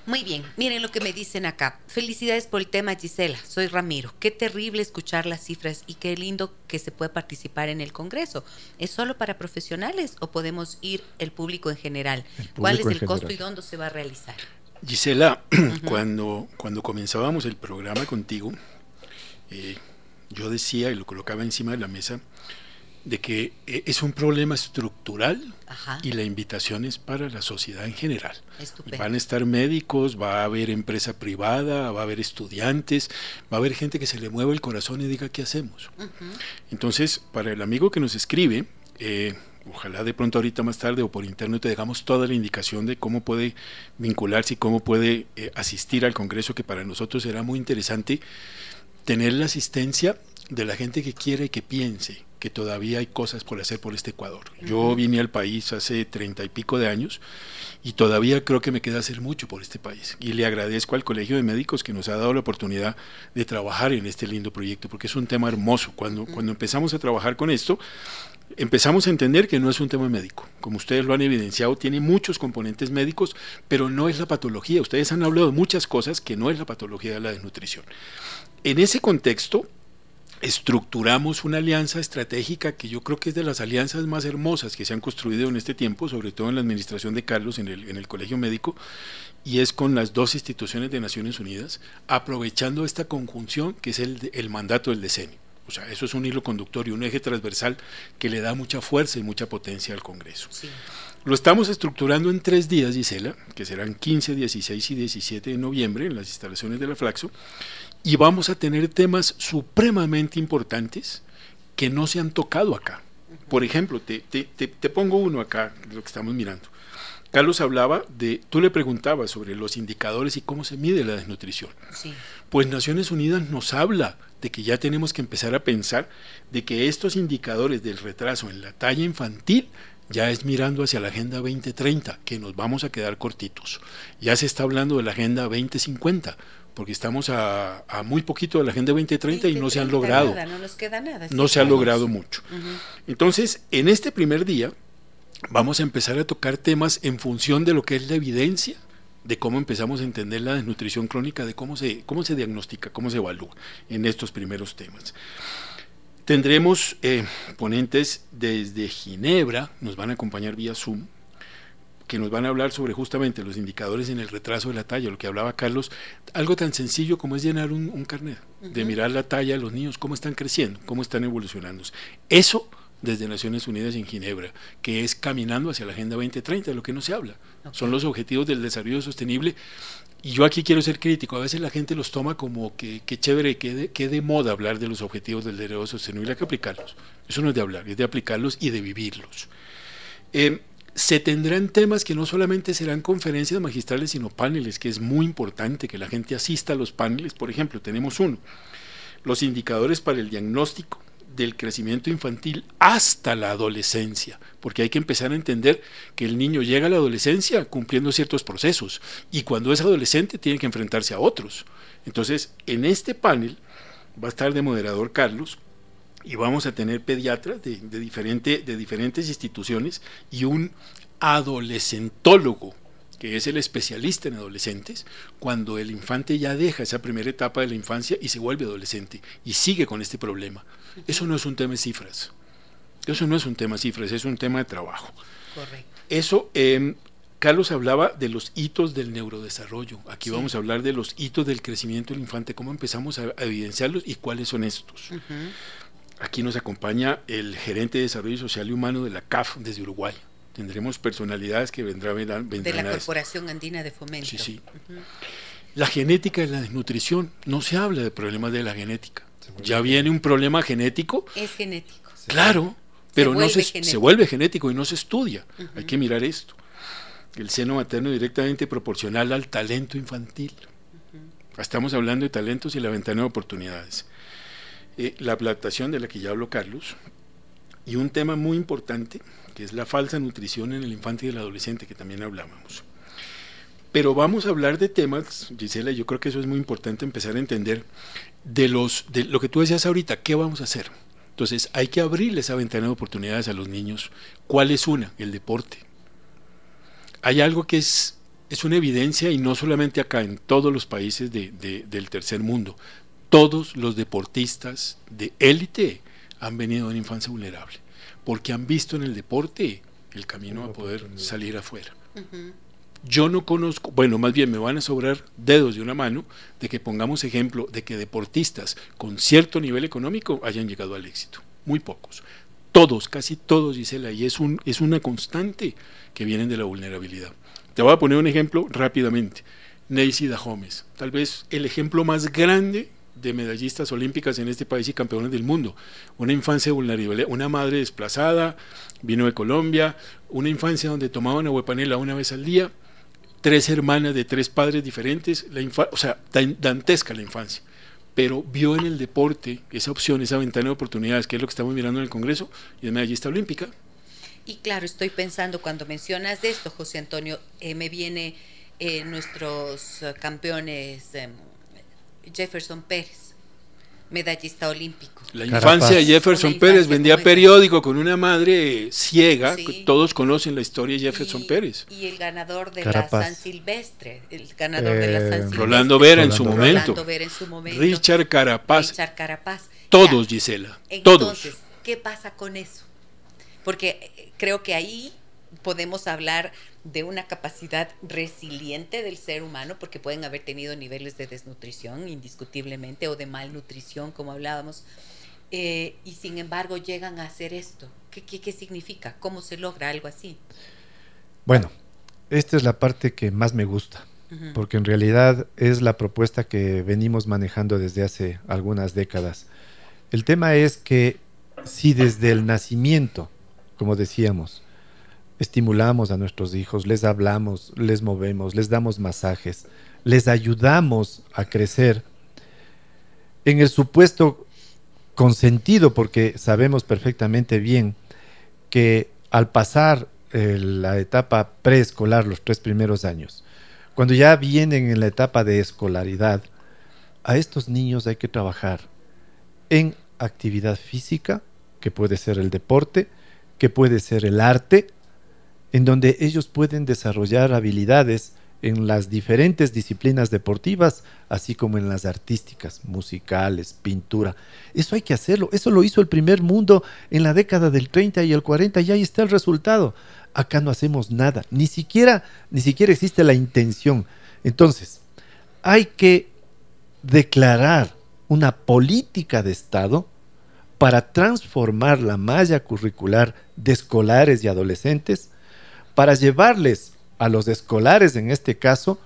Muy bien, miren lo que me dicen acá. Felicidades por el tema, Gisela. Soy Ramiro. Qué terrible escuchar las cifras y qué lindo que se pueda participar en el Congreso. ¿Es solo para profesionales o podemos ir el público en general? ¿Cuál es el costo y dónde se va a realizar? Gisela, cuando, cuando comenzábamos el programa contigo, eh, yo decía y lo colocaba encima de la mesa, de que eh, es un problema estructural y la invitación es para la sociedad en general. Van a estar médicos, va a haber empresa privada, va a haber estudiantes, va a haber gente que se le mueva el corazón y diga qué hacemos. Entonces, para el amigo que nos escribe, eh, ojalá de pronto ahorita más tarde o por internet te dejamos toda la indicación de cómo puede vincularse y cómo puede eh, asistir al Congreso, que para nosotros será muy interesante tener la asistencia de la gente que quiere y que piense que todavía hay cosas por hacer por este Ecuador. Yo vine al país hace treinta y pico de años y todavía creo que me queda hacer mucho por este país. Y le agradezco al Colegio de Médicos que nos ha dado la oportunidad de trabajar en este lindo proyecto, porque es un tema hermoso. Cuando, cuando empezamos a trabajar con esto, empezamos a entender que no es un tema médico. Como ustedes lo han evidenciado, tiene muchos componentes médicos, pero no es la patología. Ustedes han hablado de muchas cosas que no es la patología de la desnutrición. En ese contexto, estructuramos una alianza estratégica que yo creo que es de las alianzas más hermosas que se han construido en este tiempo, sobre todo en la administración de Carlos, en el, en el Colegio Médico, y es con las dos instituciones de Naciones Unidas, aprovechando esta conjunción que es el, el mandato del decenio. O sea, eso es un hilo conductor y un eje transversal que le da mucha fuerza y mucha potencia al Congreso. Lo estamos estructurando en tres días, Gisela, que serán 15, 16 y 17 de noviembre en las instalaciones de la Flaxo, y vamos a tener temas supremamente importantes que no se han tocado acá. Por ejemplo, te, te, pongo uno acá, lo que estamos mirando. Carlos hablaba de, tú le preguntabas sobre los indicadores y cómo se mide la desnutrición. Pues Naciones Unidas nos habla de que ya tenemos que empezar a pensar de que estos indicadores del retraso en la talla infantil ya es mirando hacia la Agenda 2030, que nos vamos a quedar cortitos. Ya se está hablando de la Agenda 2050, porque estamos a, muy poquito de la Agenda 2030 y no se han logrado. no nos queda nada. No se ha logrado mucho. Entonces, en este primer día vamos a empezar a tocar temas en función de lo que es la evidencia, de cómo empezamos a entender la desnutrición crónica, de cómo se, cómo se diagnostica, cómo se evalúa en estos primeros temas. Tendremos eh, ponentes desde Ginebra, nos van a acompañar vía Zoom, que nos van a hablar sobre justamente los indicadores en el retraso de la talla, lo que hablaba Carlos, algo tan sencillo como es llenar un, carnet, de mirar la talla de los niños, cómo están creciendo, cómo están evolucionando. Eso desde Naciones Unidas en Ginebra, que es caminando hacia la Agenda 2030, de lo que no se habla. Son los objetivos del desarrollo sostenible. Y yo aquí quiero ser crítico, a veces la gente los toma como que, chévere, que de, que de moda hablar de los objetivos del desarrollo sostenible, hay que aplicarlos. Eso no es de hablar, es de aplicarlos y de vivirlos. Eh, se tendrán temas que no solamente serán conferencias magistrales, sino paneles, que es muy importante que la gente asista a los paneles. Por ejemplo, tenemos uno, los indicadores para el diagnóstico del crecimiento infantil hasta la adolescencia, porque hay que empezar a entender que el niño llega a la adolescencia cumpliendo ciertos procesos y cuando es adolescente tiene que enfrentarse a otros. Entonces, en este panel va a estar de moderador Carlos, y vamos a tener pediatras de, de diferentes instituciones y un adolescentólogo, que es el especialista en adolescentes, cuando el infante ya deja esa primera etapa de la infancia y se vuelve adolescente y sigue con este problema. Eso no es un tema de cifras. Eso no es un tema de cifras, es un tema de trabajo. Correcto. Eso, em, Carlos hablaba de los hitos del neurodesarrollo. Aquí vamos a hablar de los hitos del crecimiento del infante, cómo empezamos a, evidenciarlos y cuáles son estos. Aquí nos acompaña el gerente de Desarrollo Social y Humano de la CAF desde Uruguay. Tendremos personalidades que vendrán, vendrán de la Corporación Andina de Fomento. Sí, sí. La genética de la desnutrición, no se habla de problemas de la genética. Ya viene un problema genético. Es genético. Claro, pero no se, se, vuelve genético y no se estudia. Hay que mirar esto. El seno materno directamente proporcional al talento infantil. Estamos hablando de talentos y la ventana de oportunidades. Eh, la adaptación de la que ya habló Carlos, y un tema muy importante, que es la falsa nutrición en el infante y el adolescente, que también hablábamos. Pero vamos a hablar de temas, Gisela, yo creo que eso es muy importante empezar a entender de, los, de lo que tú decías ahorita, ¿qué vamos a hacer? Entonces hay que abrirle esa ventana de oportunidades a los niños. ¿Cuál es una? El deporte. Hay algo que es, es una evidencia y no solamente acá, en todos los países del tercer mundo. Todos los deportistas de élite han venido de una infancia vulnerable, porque han visto en el deporte el camino a poder salir afuera. Yo no conozco, bueno, más bien me van a sobrar dedos de una mano de que pongamos ejemplo de que deportistas con cierto nivel económico hayan llegado al éxito. Muy pocos. Todos, casi todos, Gisela, y es, un, es una constante que vienen de la vulnerabilidad. Te voy a poner un ejemplo rápidamente. Neisy Dahomes, tal vez el ejemplo más grande de medallistas olímpicas en este país y campeones del mundo. Una infancia vulnerable, una madre desplazada, vino de Colombia, una infancia donde tomaban aguapanela una vez al día, tres hermanas de tres padres diferentes, la o sea, dantesca la infancia, pero vio en el deporte esa opción, esa ventana de oportunidades, que es lo que estamos mirando en el Congreso, y es medallista olímpica. Y claro, estoy pensando, cuando mencionas esto, José Antonio, eh, me viene eh, nuestros campeones em, Jefferson Pérez medallista olímpico. La infancia de Jefferson Pérez vendía periódico con una madre ciega, todos conocen la historia de Jefferson Pérez. Y el ganador de la San Silvestre, el ganador de la San eh, Silvestre. Rolando Vera, en su, momento. Vera en su momento. Richard Carapaz. Richard Carapaz. Todos, Gisela. Entonces, ¿qué pasa con eso? Porque eh, creo que ahí podemos hablar de una capacidad resiliente del ser humano, porque pueden haber tenido niveles de desnutrición indiscutiblemente o de malnutrición, como hablábamos, eh, y sin embargo llegan a hacer esto. ¿Qué, ¿Qué, significa? ¿Cómo se logra algo así? Bueno, esta es la parte que más me gusta, porque en realidad es la propuesta que venimos manejando desde hace algunas décadas. El tema es que si desde el nacimiento, como decíamos, estimulamos a nuestros hijos, les hablamos, les movemos, les damos masajes, les ayudamos a crecer en el supuesto consentido, porque sabemos perfectamente bien que al pasar eh, la etapa preescolar, los tres primeros años, cuando ya vienen en la etapa de escolaridad, a estos niños hay que trabajar en actividad física, que puede ser el deporte, que puede ser el arte, en donde ellos pueden desarrollar habilidades en las diferentes disciplinas deportivas, así como en las artísticas, musicales, pintura. Eso hay que hacerlo. Eso lo hizo el primer mundo en la década del 30 y el 40 y ahí está el resultado. Acá no hacemos nada, ni siquiera ni siquiera existe la intención. Entonces, hay que declarar una política de Estado para transformar la malla curricular de escolares y adolescentes para llevarles a los escolares, en este caso,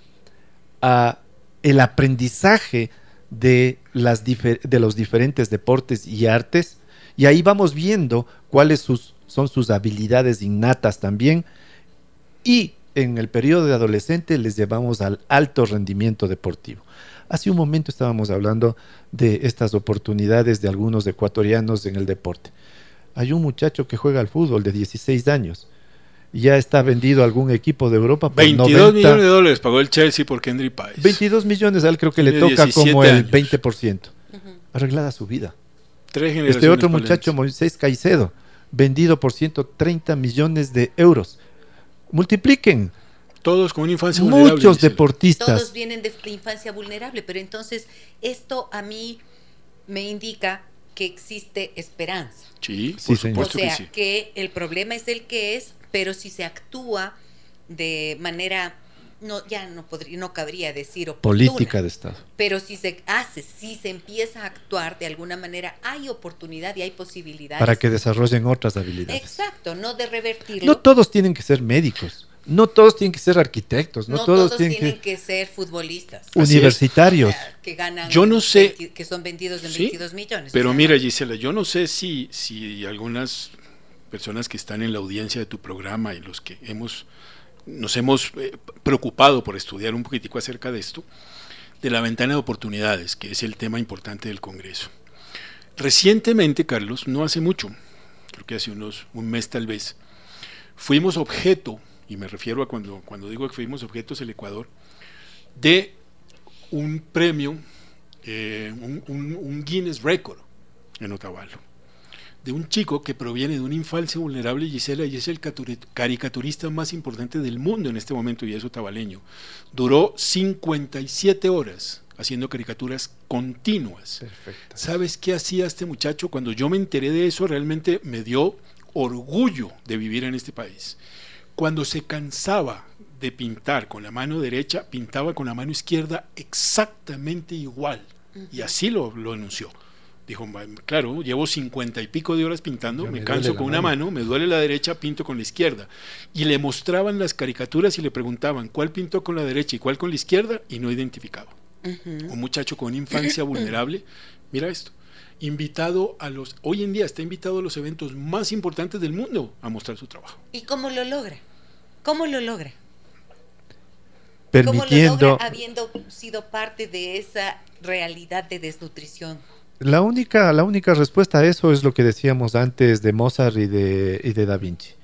a el aprendizaje de, las de los diferentes deportes y artes, y ahí vamos viendo cuáles son sus habilidades innatas también, y en el periodo de adolescente les llevamos al alto rendimiento deportivo. Hace un momento estábamos hablando de estas oportunidades de algunos ecuatorianos en el deporte. Hay un muchacho que juega al fútbol de 16 años ya está vendido algún equipo de Europa. Por 22 millones de dólares pagó el Chelsea por Kendry Páez. 22 millones, a él creo que le toca como el 20%. Arreglada su vida. este otro muchacho, Moisés Caicedo, vendido por 130 millones de euros. Multipliquen. Todos con una infancia vulnerable. Muchos deportistas. Todos vienen de infancia vulnerable, pero entonces esto a mí me indica que existe esperanza. Sí, por supuesto o sea, que, que el problema es el que es, pero si se actúa de manera no ya no podría no cabría decir política de estado pero si se hace si se empieza a actuar de alguna manera hay oportunidad y hay posibilidades para que desarrollen otras habilidades exacto no de revertirlo no todos tienen que ser médicos no todos tienen que ser arquitectos, no, todos, tienen, que, ser futbolistas. Universitarios. que ganan, yo no sé, que son vendidos en 22 millones. Pero mira, Gisela, yo no sé si, si algunas personas que están en la audiencia de tu programa y los que hemos nos hemos eh, preocupado por estudiar un poquitico acerca de esto, de la ventana de oportunidades, que es el tema importante del Congreso. Recientemente, Carlos, no hace mucho, creo que hace unos un mes tal vez, fuimos objeto y me refiero a cuando, cuando digo que fuimos objetos el Ecuador, de un premio, eh, un, Guinness Record en Otavalo, de un chico que proviene de una infancia vulnerable, Gisela, y es el caricaturista más importante del mundo en este momento, y es otavaleño. Duró 57 horas haciendo caricaturas continuas. ¿Sabes qué hacía este muchacho? Cuando yo me enteré de eso, realmente me dio orgullo de vivir en este país. Cuando se cansaba de pintar con la mano derecha, pintaba con la mano izquierda exactamente igual. Y así lo, lo anunció. Dijo, claro, llevo cincuenta y pico de horas pintando, me, canso con una mano. me duele la derecha, pinto con la izquierda. Y le mostraban las caricaturas y le preguntaban cuál pintó con la derecha y cuál con la izquierda y no identificaba. Un muchacho con infancia vulnerable, mira esto, invitado a los, hoy en día está invitado a los eventos más importantes del mundo a mostrar su trabajo. ¿Y cómo lo logra? ¿Cómo lo logra? Permitiendo... ¿Cómo lo logra habiendo sido parte de esa realidad de desnutrición? La única, la única respuesta a eso es lo que decíamos antes de Mozart y de, y de Da Vinci.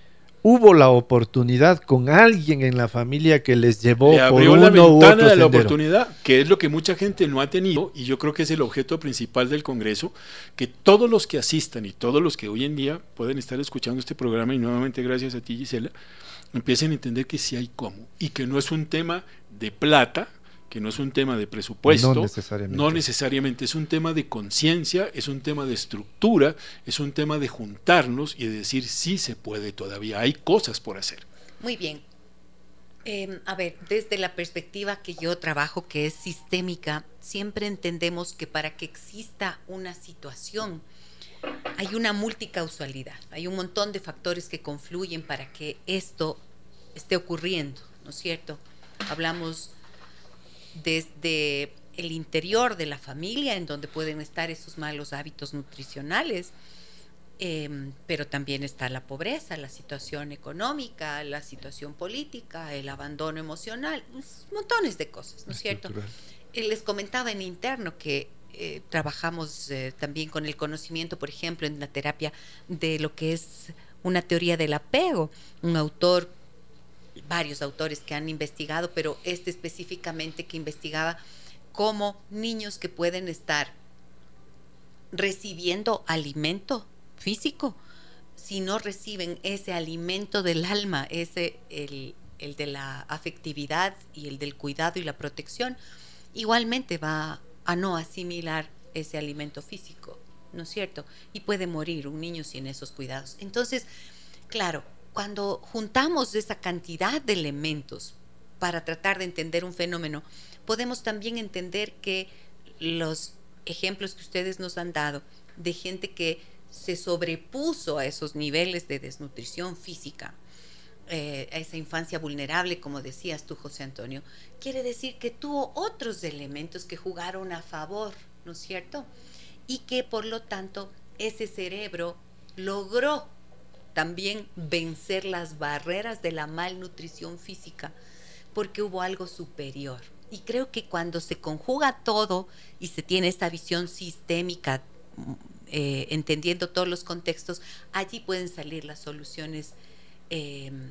Hubo la oportunidad con alguien en la familia que les llevó Le abrió por uno la ventana de la oportunidad, que es lo que mucha gente no ha tenido y yo creo que es el objeto principal del Congreso, que todos los que asistan y todos los que hoy en día pueden estar escuchando este programa y nuevamente gracias a ti Gisela, empiecen a entender que sí hay cómo y que no es un tema de plata, que no es un tema de presupuesto, no necesariamente, no necesariamente es un tema de conciencia, es un tema de estructura, es un tema de juntarnos y de decir sí se puede todavía, hay cosas por hacer. Muy bien. Em, a ver, desde la perspectiva que yo trabajo, que es sistémica, siempre entendemos que para que exista una situación hay una multicausalidad, hay un montón de factores que confluyen para que esto esté ocurriendo, ¿no es cierto? Hablamos desde el interior de la familia, en donde pueden estar esos malos hábitos nutricionales, em, pero también está la pobreza, la situación económica, la situación política, el abandono emocional, montones de cosas, ¿no es cierto? Eh, les comentaba en interno que eh, trabajamos eh, también con el conocimiento, por ejemplo, en la terapia de lo que es una teoría del apego. Un autor varios autores que han investigado, pero este específicamente que investigaba cómo niños que pueden estar recibiendo alimento físico, si no reciben ese alimento del alma, ese el, el de la afectividad y el del cuidado y la protección, igualmente va a no asimilar ese alimento físico, ¿no es cierto? Y puede morir un niño sin esos cuidados. Entonces, claro, cuando juntamos esa cantidad de elementos para tratar de entender un fenómeno, podemos también entender que los ejemplos que ustedes nos han dado de gente que se sobrepuso a esos niveles de desnutrición física, eh, a esa infancia vulnerable, como decías tú, José Antonio, quiere decir que tuvo otros elementos que jugaron a favor, ¿no es cierto? Y que por lo tanto ese cerebro logró también vencer las barreras de la malnutrición física, porque hubo algo superior. Y creo que cuando se conjuga todo y se tiene esta visión sistémica, eh, entendiendo todos los contextos, allí pueden salir las soluciones em,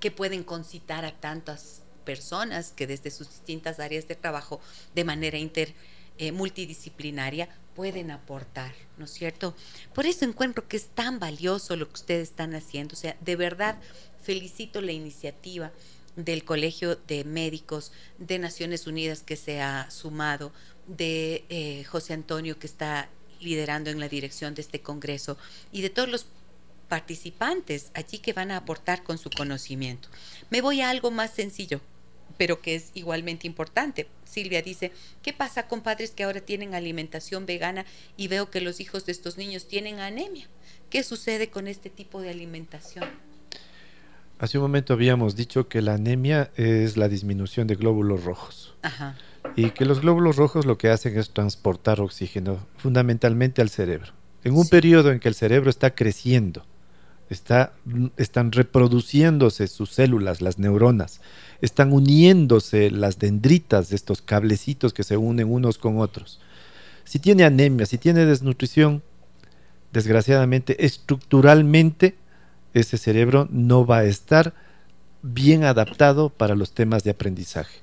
que pueden concitar a tantas personas que desde sus distintas áreas de trabajo, de manera inter, eh, multidisciplinaria, pueden aportar, ¿no es cierto? Por eso encuentro que es tan valioso lo que ustedes están haciendo. O sea, de verdad felicito la iniciativa del Colegio de Médicos de Naciones Unidas que se ha sumado, de eh, José Antonio que está liderando en la dirección de este Congreso y de todos los participantes allí que van a aportar con su conocimiento. Me voy a algo más sencillo, pero que es igualmente importante. Silvia dice, ¿qué pasa con padres que ahora tienen alimentación vegana y veo que los hijos de estos niños tienen anemia? ¿Qué sucede con este tipo de alimentación? Hace un momento habíamos dicho que la anemia es la disminución de glóbulos rojos. Ajá. Y que los glóbulos rojos lo que hacen es transportar oxígeno fundamentalmente al cerebro. En un periodo en que el cerebro está creciendo, está, están reproduciéndose sus células, las neuronas, están uniéndose las dendritas de estos cablecitos que se unen unos con otros. Si tiene anemia, si tiene desnutrición, desgraciadamente, estructuralmente, ese cerebro no va a estar bien adaptado para los temas de aprendizaje.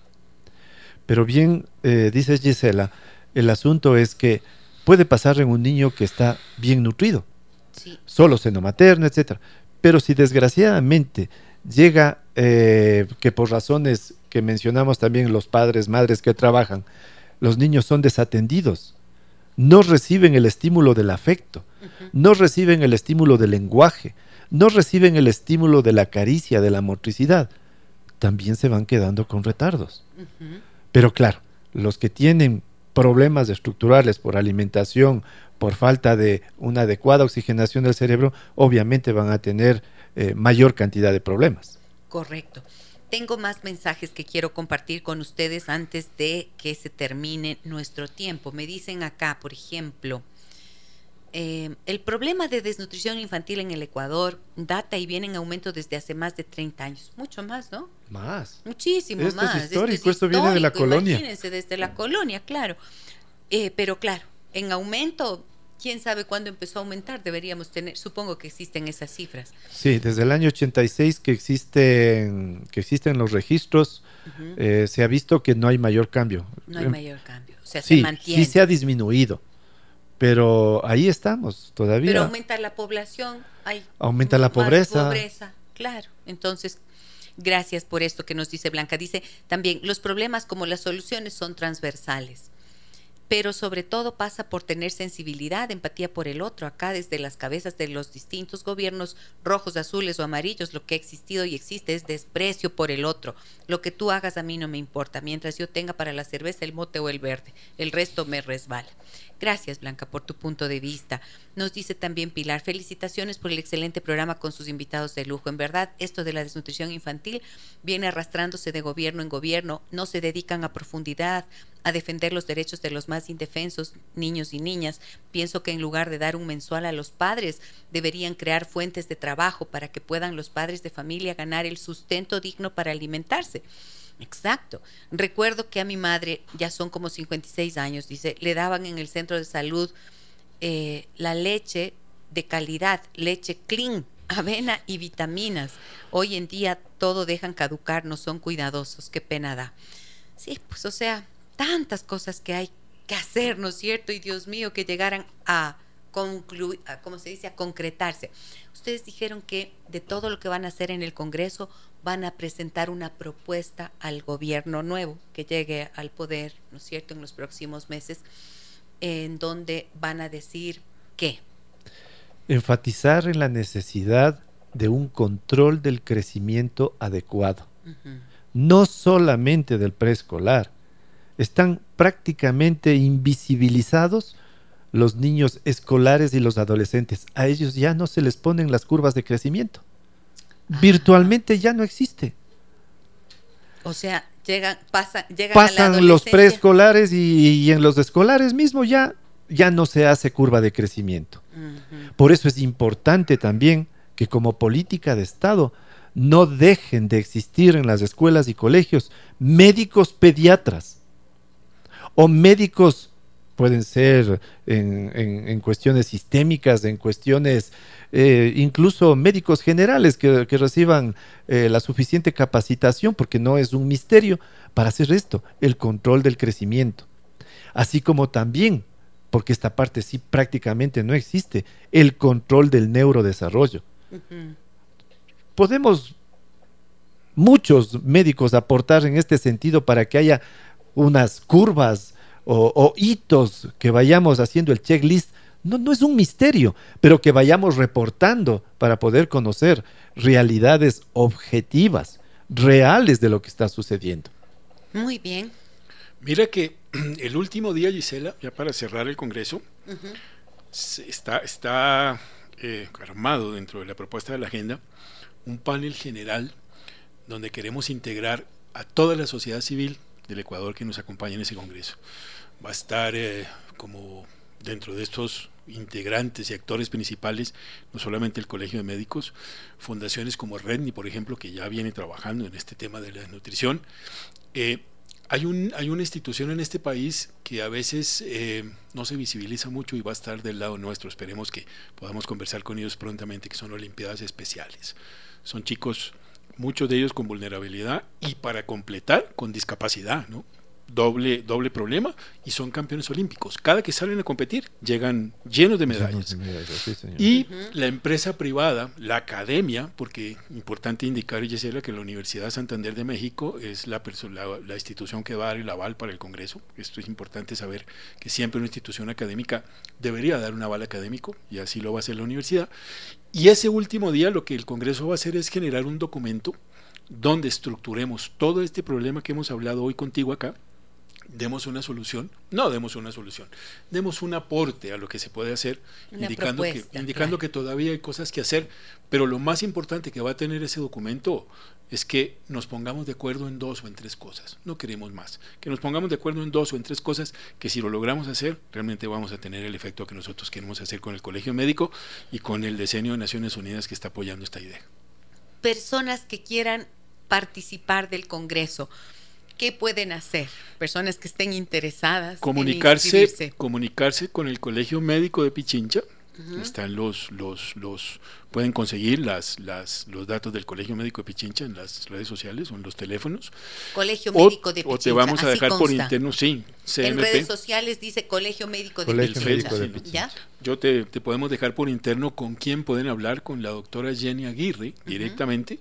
Pero bien, eh, dice Gisela, el asunto es que puede pasar en un niño que está bien nutrido, solo seno materno, etc. Pero si desgraciadamente llega eh, que por razones que mencionamos también los padres, madres que trabajan, los niños son desatendidos, no reciben el estímulo del afecto, no reciben el estímulo del lenguaje, no reciben el estímulo de la caricia, de la motricidad, también se van quedando con retardos. Pero claro, los que tienen problemas estructurales por alimentación, por falta de una adecuada oxigenación del cerebro, obviamente van a tener eh, mayor cantidad de problemas. Correcto. Tengo más mensajes que quiero compartir con ustedes antes de que se termine nuestro tiempo. Me dicen acá, por ejemplo, eh, el problema de desnutrición infantil en el Ecuador data y viene en aumento desde hace más de 30 años. Mucho más, ¿no? Más. Muchísimo más. Es histórico, esto, viene de la colonia. Imagínense, desde la colonia, claro. Eh, pero claro, en aumento, quién sabe cuándo empezó a aumentar, deberíamos tener, supongo que existen esas cifras. Sí, desde el año 86 que existen, que existen los registros, eh, se ha visto que no hay mayor cambio. No hay mayor cambio, o sea, se mantiene. Sí se ha disminuido pero ahí estamos todavía. Pero aumenta la población, hay aumenta la pobreza. pobreza, claro. Entonces, gracias por esto que nos dice Blanca. Dice también, los problemas como las soluciones son transversales pero sobre todo pasa por tener sensibilidad, empatía por el otro. Acá desde las cabezas de los distintos gobiernos rojos, azules o amarillos, lo que ha existido y existe es desprecio por el otro. Lo que tú hagas a mí no me importa, mientras yo tenga para la cerveza el mote o el verde, el resto me resbala. Gracias, Blanca, por tu punto de vista. Nos dice también Pilar, felicitaciones por el excelente programa con sus invitados de lujo. En verdad, esto de la desnutrición infantil viene arrastrándose de gobierno en gobierno, no se dedican a profundidad a defender los derechos de los más indefensos, niños y niñas. Pienso que en lugar de dar un mensual a los padres, deberían crear fuentes de trabajo para que puedan los padres de familia ganar el sustento digno para alimentarse. Exacto. Recuerdo que a mi madre, ya son como 56 años, dice, le daban en el centro de salud eh, la leche de calidad, leche clean, avena y vitaminas. Hoy en día todo dejan caducar, no son cuidadosos, qué pena da. Sí, pues o sea, tantas cosas que hay que hacer, ¿no es cierto? Y Dios mío, que llegaran a concluir, ¿cómo se dice?, a concretarse. Ustedes dijeron que de todo lo que van a hacer en el Congreso van a presentar una propuesta al gobierno nuevo que llegue al poder, ¿no es cierto?, en los próximos meses, en donde van a decir qué. Enfatizar en la necesidad de un control del crecimiento adecuado, no solamente del preescolar. Están prácticamente invisibilizados los niños escolares y los adolescentes. A ellos ya no se les ponen las curvas de crecimiento. Virtualmente ya no existe. O sea, llegan, pasan, llegan pasan los preescolares y, en los escolares mismo ya, ya no se hace curva de crecimiento. Por eso es importante también que como política de Estado no dejen de existir en las escuelas y colegios médicos pediatras o médicos pueden ser en, cuestiones sistémicas, en cuestiones eh, incluso médicos generales que, reciban eh, la suficiente capacitación, porque no es un misterio, para hacer esto, el control del crecimiento. Así como también, porque esta parte sí prácticamente no existe, el control del neurodesarrollo. Podemos muchos médicos aportar en este sentido para que haya unas curvas o, hitos que vayamos haciendo el checklist, no, no es un misterio, pero que vayamos reportando para poder conocer realidades objetivas, reales de lo que está sucediendo. Muy bien. Mira que el último día, Gisela, ya para cerrar el Congreso, está, está eh, armado dentro de la propuesta de la agenda un panel general donde queremos integrar a toda la sociedad civil del Ecuador que nos acompaña en ese Congreso va a estar eh, como dentro de estos integrantes y actores principales, no solamente el Colegio de Médicos, fundaciones como Redni, por ejemplo, que ya viene trabajando en este tema de la nutrición. Eh, hay, un, hay una institución en este país que a veces eh, no se visibiliza mucho y va a estar del lado nuestro. Esperemos que podamos conversar con ellos prontamente, que son Olimpiadas Especiales. Son chicos muchos de ellos con vulnerabilidad y para completar con discapacidad, ¿no? Doble, doble problema y son campeones olímpicos. Cada que salen a competir llegan llenos de medallas. y la empresa privada, la academia, porque importante indicar, Gisela, que la Universidad Santander de México es la, la, la institución que va a dar el aval para el Congreso. Esto es importante saber que siempre una institución académica debería dar un aval académico y así lo va a hacer la universidad. Y ese último día lo que el Congreso va a hacer es generar un documento donde estructuremos todo este problema que hemos hablado hoy contigo acá demos una solución, no demos una solución, demos un aporte a lo que se puede hacer, indicando, que, indicando que todavía hay cosas que hacer, pero lo más importante que va a tener ese documento es que nos pongamos de acuerdo en dos o en tres cosas, no queremos más, que nos pongamos de acuerdo en dos o en tres cosas que si lo logramos hacer, realmente vamos a tener el efecto que nosotros queremos hacer con el Colegio Médico y con el Decenio de Naciones Unidas que está apoyando esta idea. Personas que quieran participar del Congreso, ¿qué pueden hacer? Personas que estén interesadas. Comunicarse, en comunicarse con el Colegio Médico de Pichincha. Están los, los, los, pueden conseguir las, las, los datos del Colegio Médico de Pichincha en las redes sociales o en los teléfonos. Colegio Médico de Pichincha. O te vamos a dejar por interno, sí. En redes sociales dice Colegio Médico de Pichincha. Yo te, te, podemos dejar por interno con quién pueden hablar, con la doctora Jenny Aguirre directamente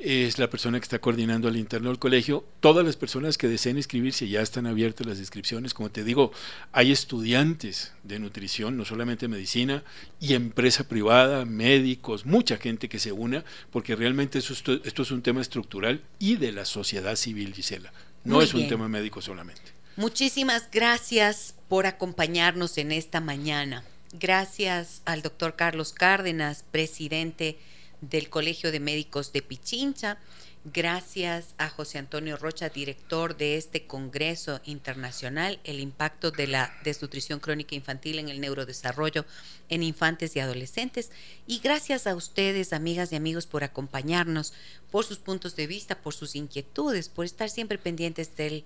es la persona que está coordinando al interno del colegio. Todas las personas que deseen inscribirse ya están abiertas las inscripciones. Como te digo, hay estudiantes de nutrición, no solamente medicina, y empresa privada, médicos, mucha gente que se una, porque realmente esto, es un tema estructural y de la sociedad civil, Gisela. No es un tema médico solamente. Muchísimas gracias por acompañarnos en esta mañana. Gracias al doctor Carlos Cárdenas, presidente del Colegio de Médicos de Pichincha. Gracias a José Antonio Rocha, director de este Congreso Internacional, el impacto de la desnutrición crónica infantil en el neurodesarrollo en infantes y adolescentes. Y gracias a ustedes, amigas y amigos, por acompañarnos, por sus puntos de vista, por sus inquietudes, por estar siempre pendientes del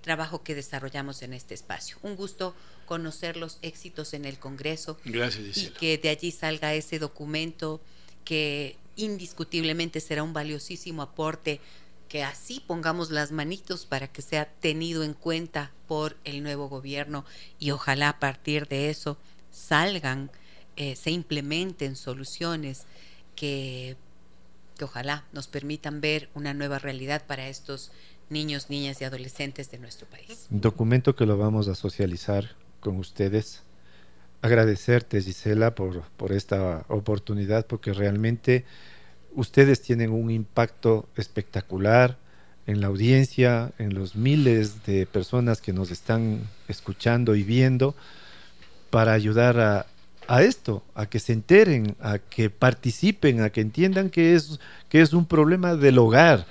trabajo que desarrollamos en este espacio. Un gusto conocer los éxitos en el Congreso. Gracias, Y que de allí salga ese documento que indiscutiblemente será un valiosísimo aporte que así pongamos las manitos para que sea tenido en cuenta por el nuevo gobierno y ojalá a partir de eso salgan, eh, se implementen soluciones que, que ojalá nos permitan ver una nueva realidad para estos niños, niñas y adolescentes de nuestro país. Documento que lo vamos a socializar con ustedes agradecerte, Gisela, por, por esta oportunidad, porque realmente ustedes tienen un impacto espectacular en la audiencia, en los miles de personas que nos están escuchando y viendo, para ayudar a, a esto, a que se enteren, a que participen, a que entiendan que es, que es un problema del hogar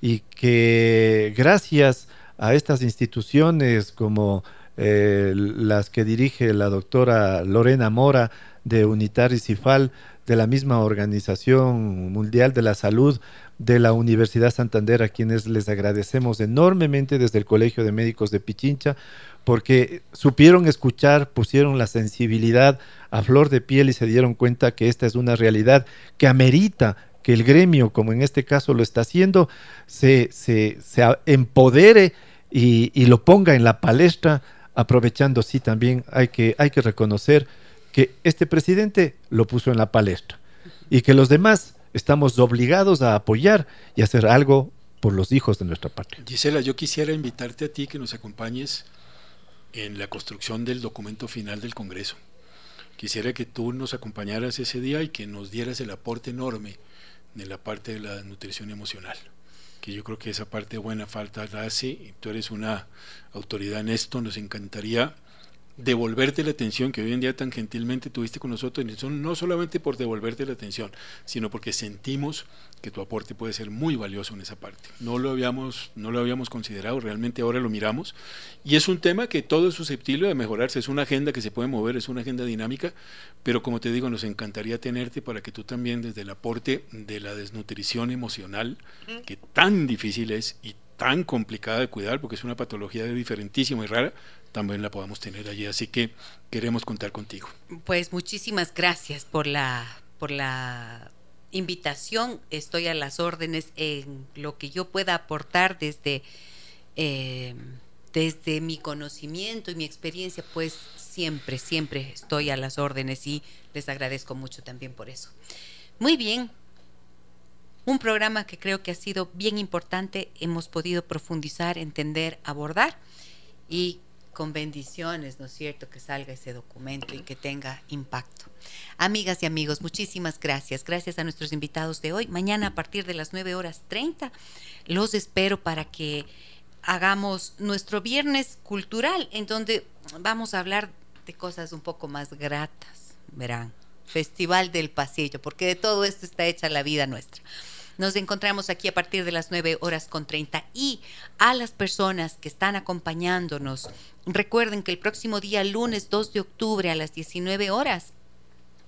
y que gracias a estas instituciones como eh, las que dirige la doctora Lorena Mora de Unitar y Cifal, de la misma Organización Mundial de la Salud de la Universidad Santander, a quienes les agradecemos enormemente desde el Colegio de Médicos de Pichincha, porque supieron escuchar, pusieron la sensibilidad a flor de piel y se dieron cuenta que esta es una realidad que amerita que el gremio, como en este caso lo está haciendo, se, empodere y lo ponga en la palestra aprovechando, sí, también hay que, hay que reconocer que este presidente lo puso en la palestra y que los demás estamos obligados a apoyar y hacer algo por los hijos de nuestra patria. Gisela, yo quisiera invitarte a ti que nos acompañes en la construcción del documento final del Congreso. Quisiera que tú nos acompañaras ese día y que nos dieras el aporte enorme de la parte de la nutrición emocional que yo creo que esa parte buena falta la hace, tú eres una autoridad en esto, nos encantaría devolverte la atención que hoy en día tan gentilmente tuviste con nosotros, no solamente por devolverte la atención, sino porque sentimos que tu aporte puede ser muy valioso en esa parte. No lo habíamos, no lo habíamos considerado, realmente ahora lo miramos. Y es un tema que todo es susceptible de mejorarse, es una agenda que se puede mover, es una agenda dinámica, pero como te digo, nos encantaría tenerte para que tú también desde el aporte de la desnutrición emocional, que tan difícil es y tan complicada de cuidar, porque es una patología diferentísima y rara, también la podamos tener allí. Así que queremos contar contigo. Pues muchísimas gracias por la, por la invitación. Estoy a las órdenes en lo que yo pueda aportar desde, eh, desde mi conocimiento y mi experiencia, pues siempre, siempre estoy a las órdenes y les agradezco mucho también por eso. Muy bien, un programa que creo que ha sido bien importante, hemos podido profundizar, entender, abordar y con bendiciones, ¿no es cierto?, que salga ese documento y que tenga impacto. Amigas y amigos, muchísimas gracias. Gracias a nuestros invitados de hoy. Mañana a partir de las 9 horas 30 los espero para que hagamos nuestro viernes cultural, en donde vamos a hablar de cosas un poco más gratas, verán. Festival del Pasillo, porque de todo esto está hecha la vida nuestra. Nos encontramos aquí a partir de las 9 horas con 30 y a las personas que están acompañándonos, recuerden que el próximo día, lunes 2 de octubre a las 19 horas,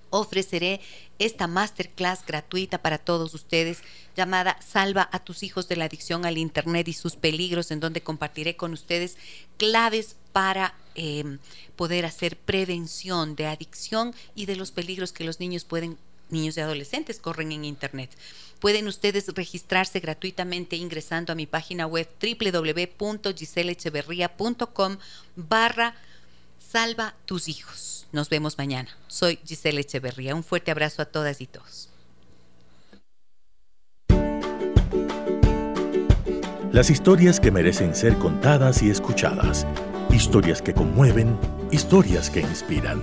ofreceré esta masterclass gratuita para todos ustedes llamada Salva a tus hijos de la adicción al Internet y sus peligros, en donde compartiré con ustedes claves para em, poder hacer prevención de adicción y de los peligros que los niños pueden, niños y adolescentes corren en Internet. Pueden ustedes registrarse gratuitamente ingresando a mi página web www.giselecheverría.com barra salva tus hijos. Nos vemos mañana. Soy Giselle Echeverría. Un fuerte abrazo a todas y todos. Las historias que merecen ser contadas y escuchadas. Historias que conmueven, historias que inspiran.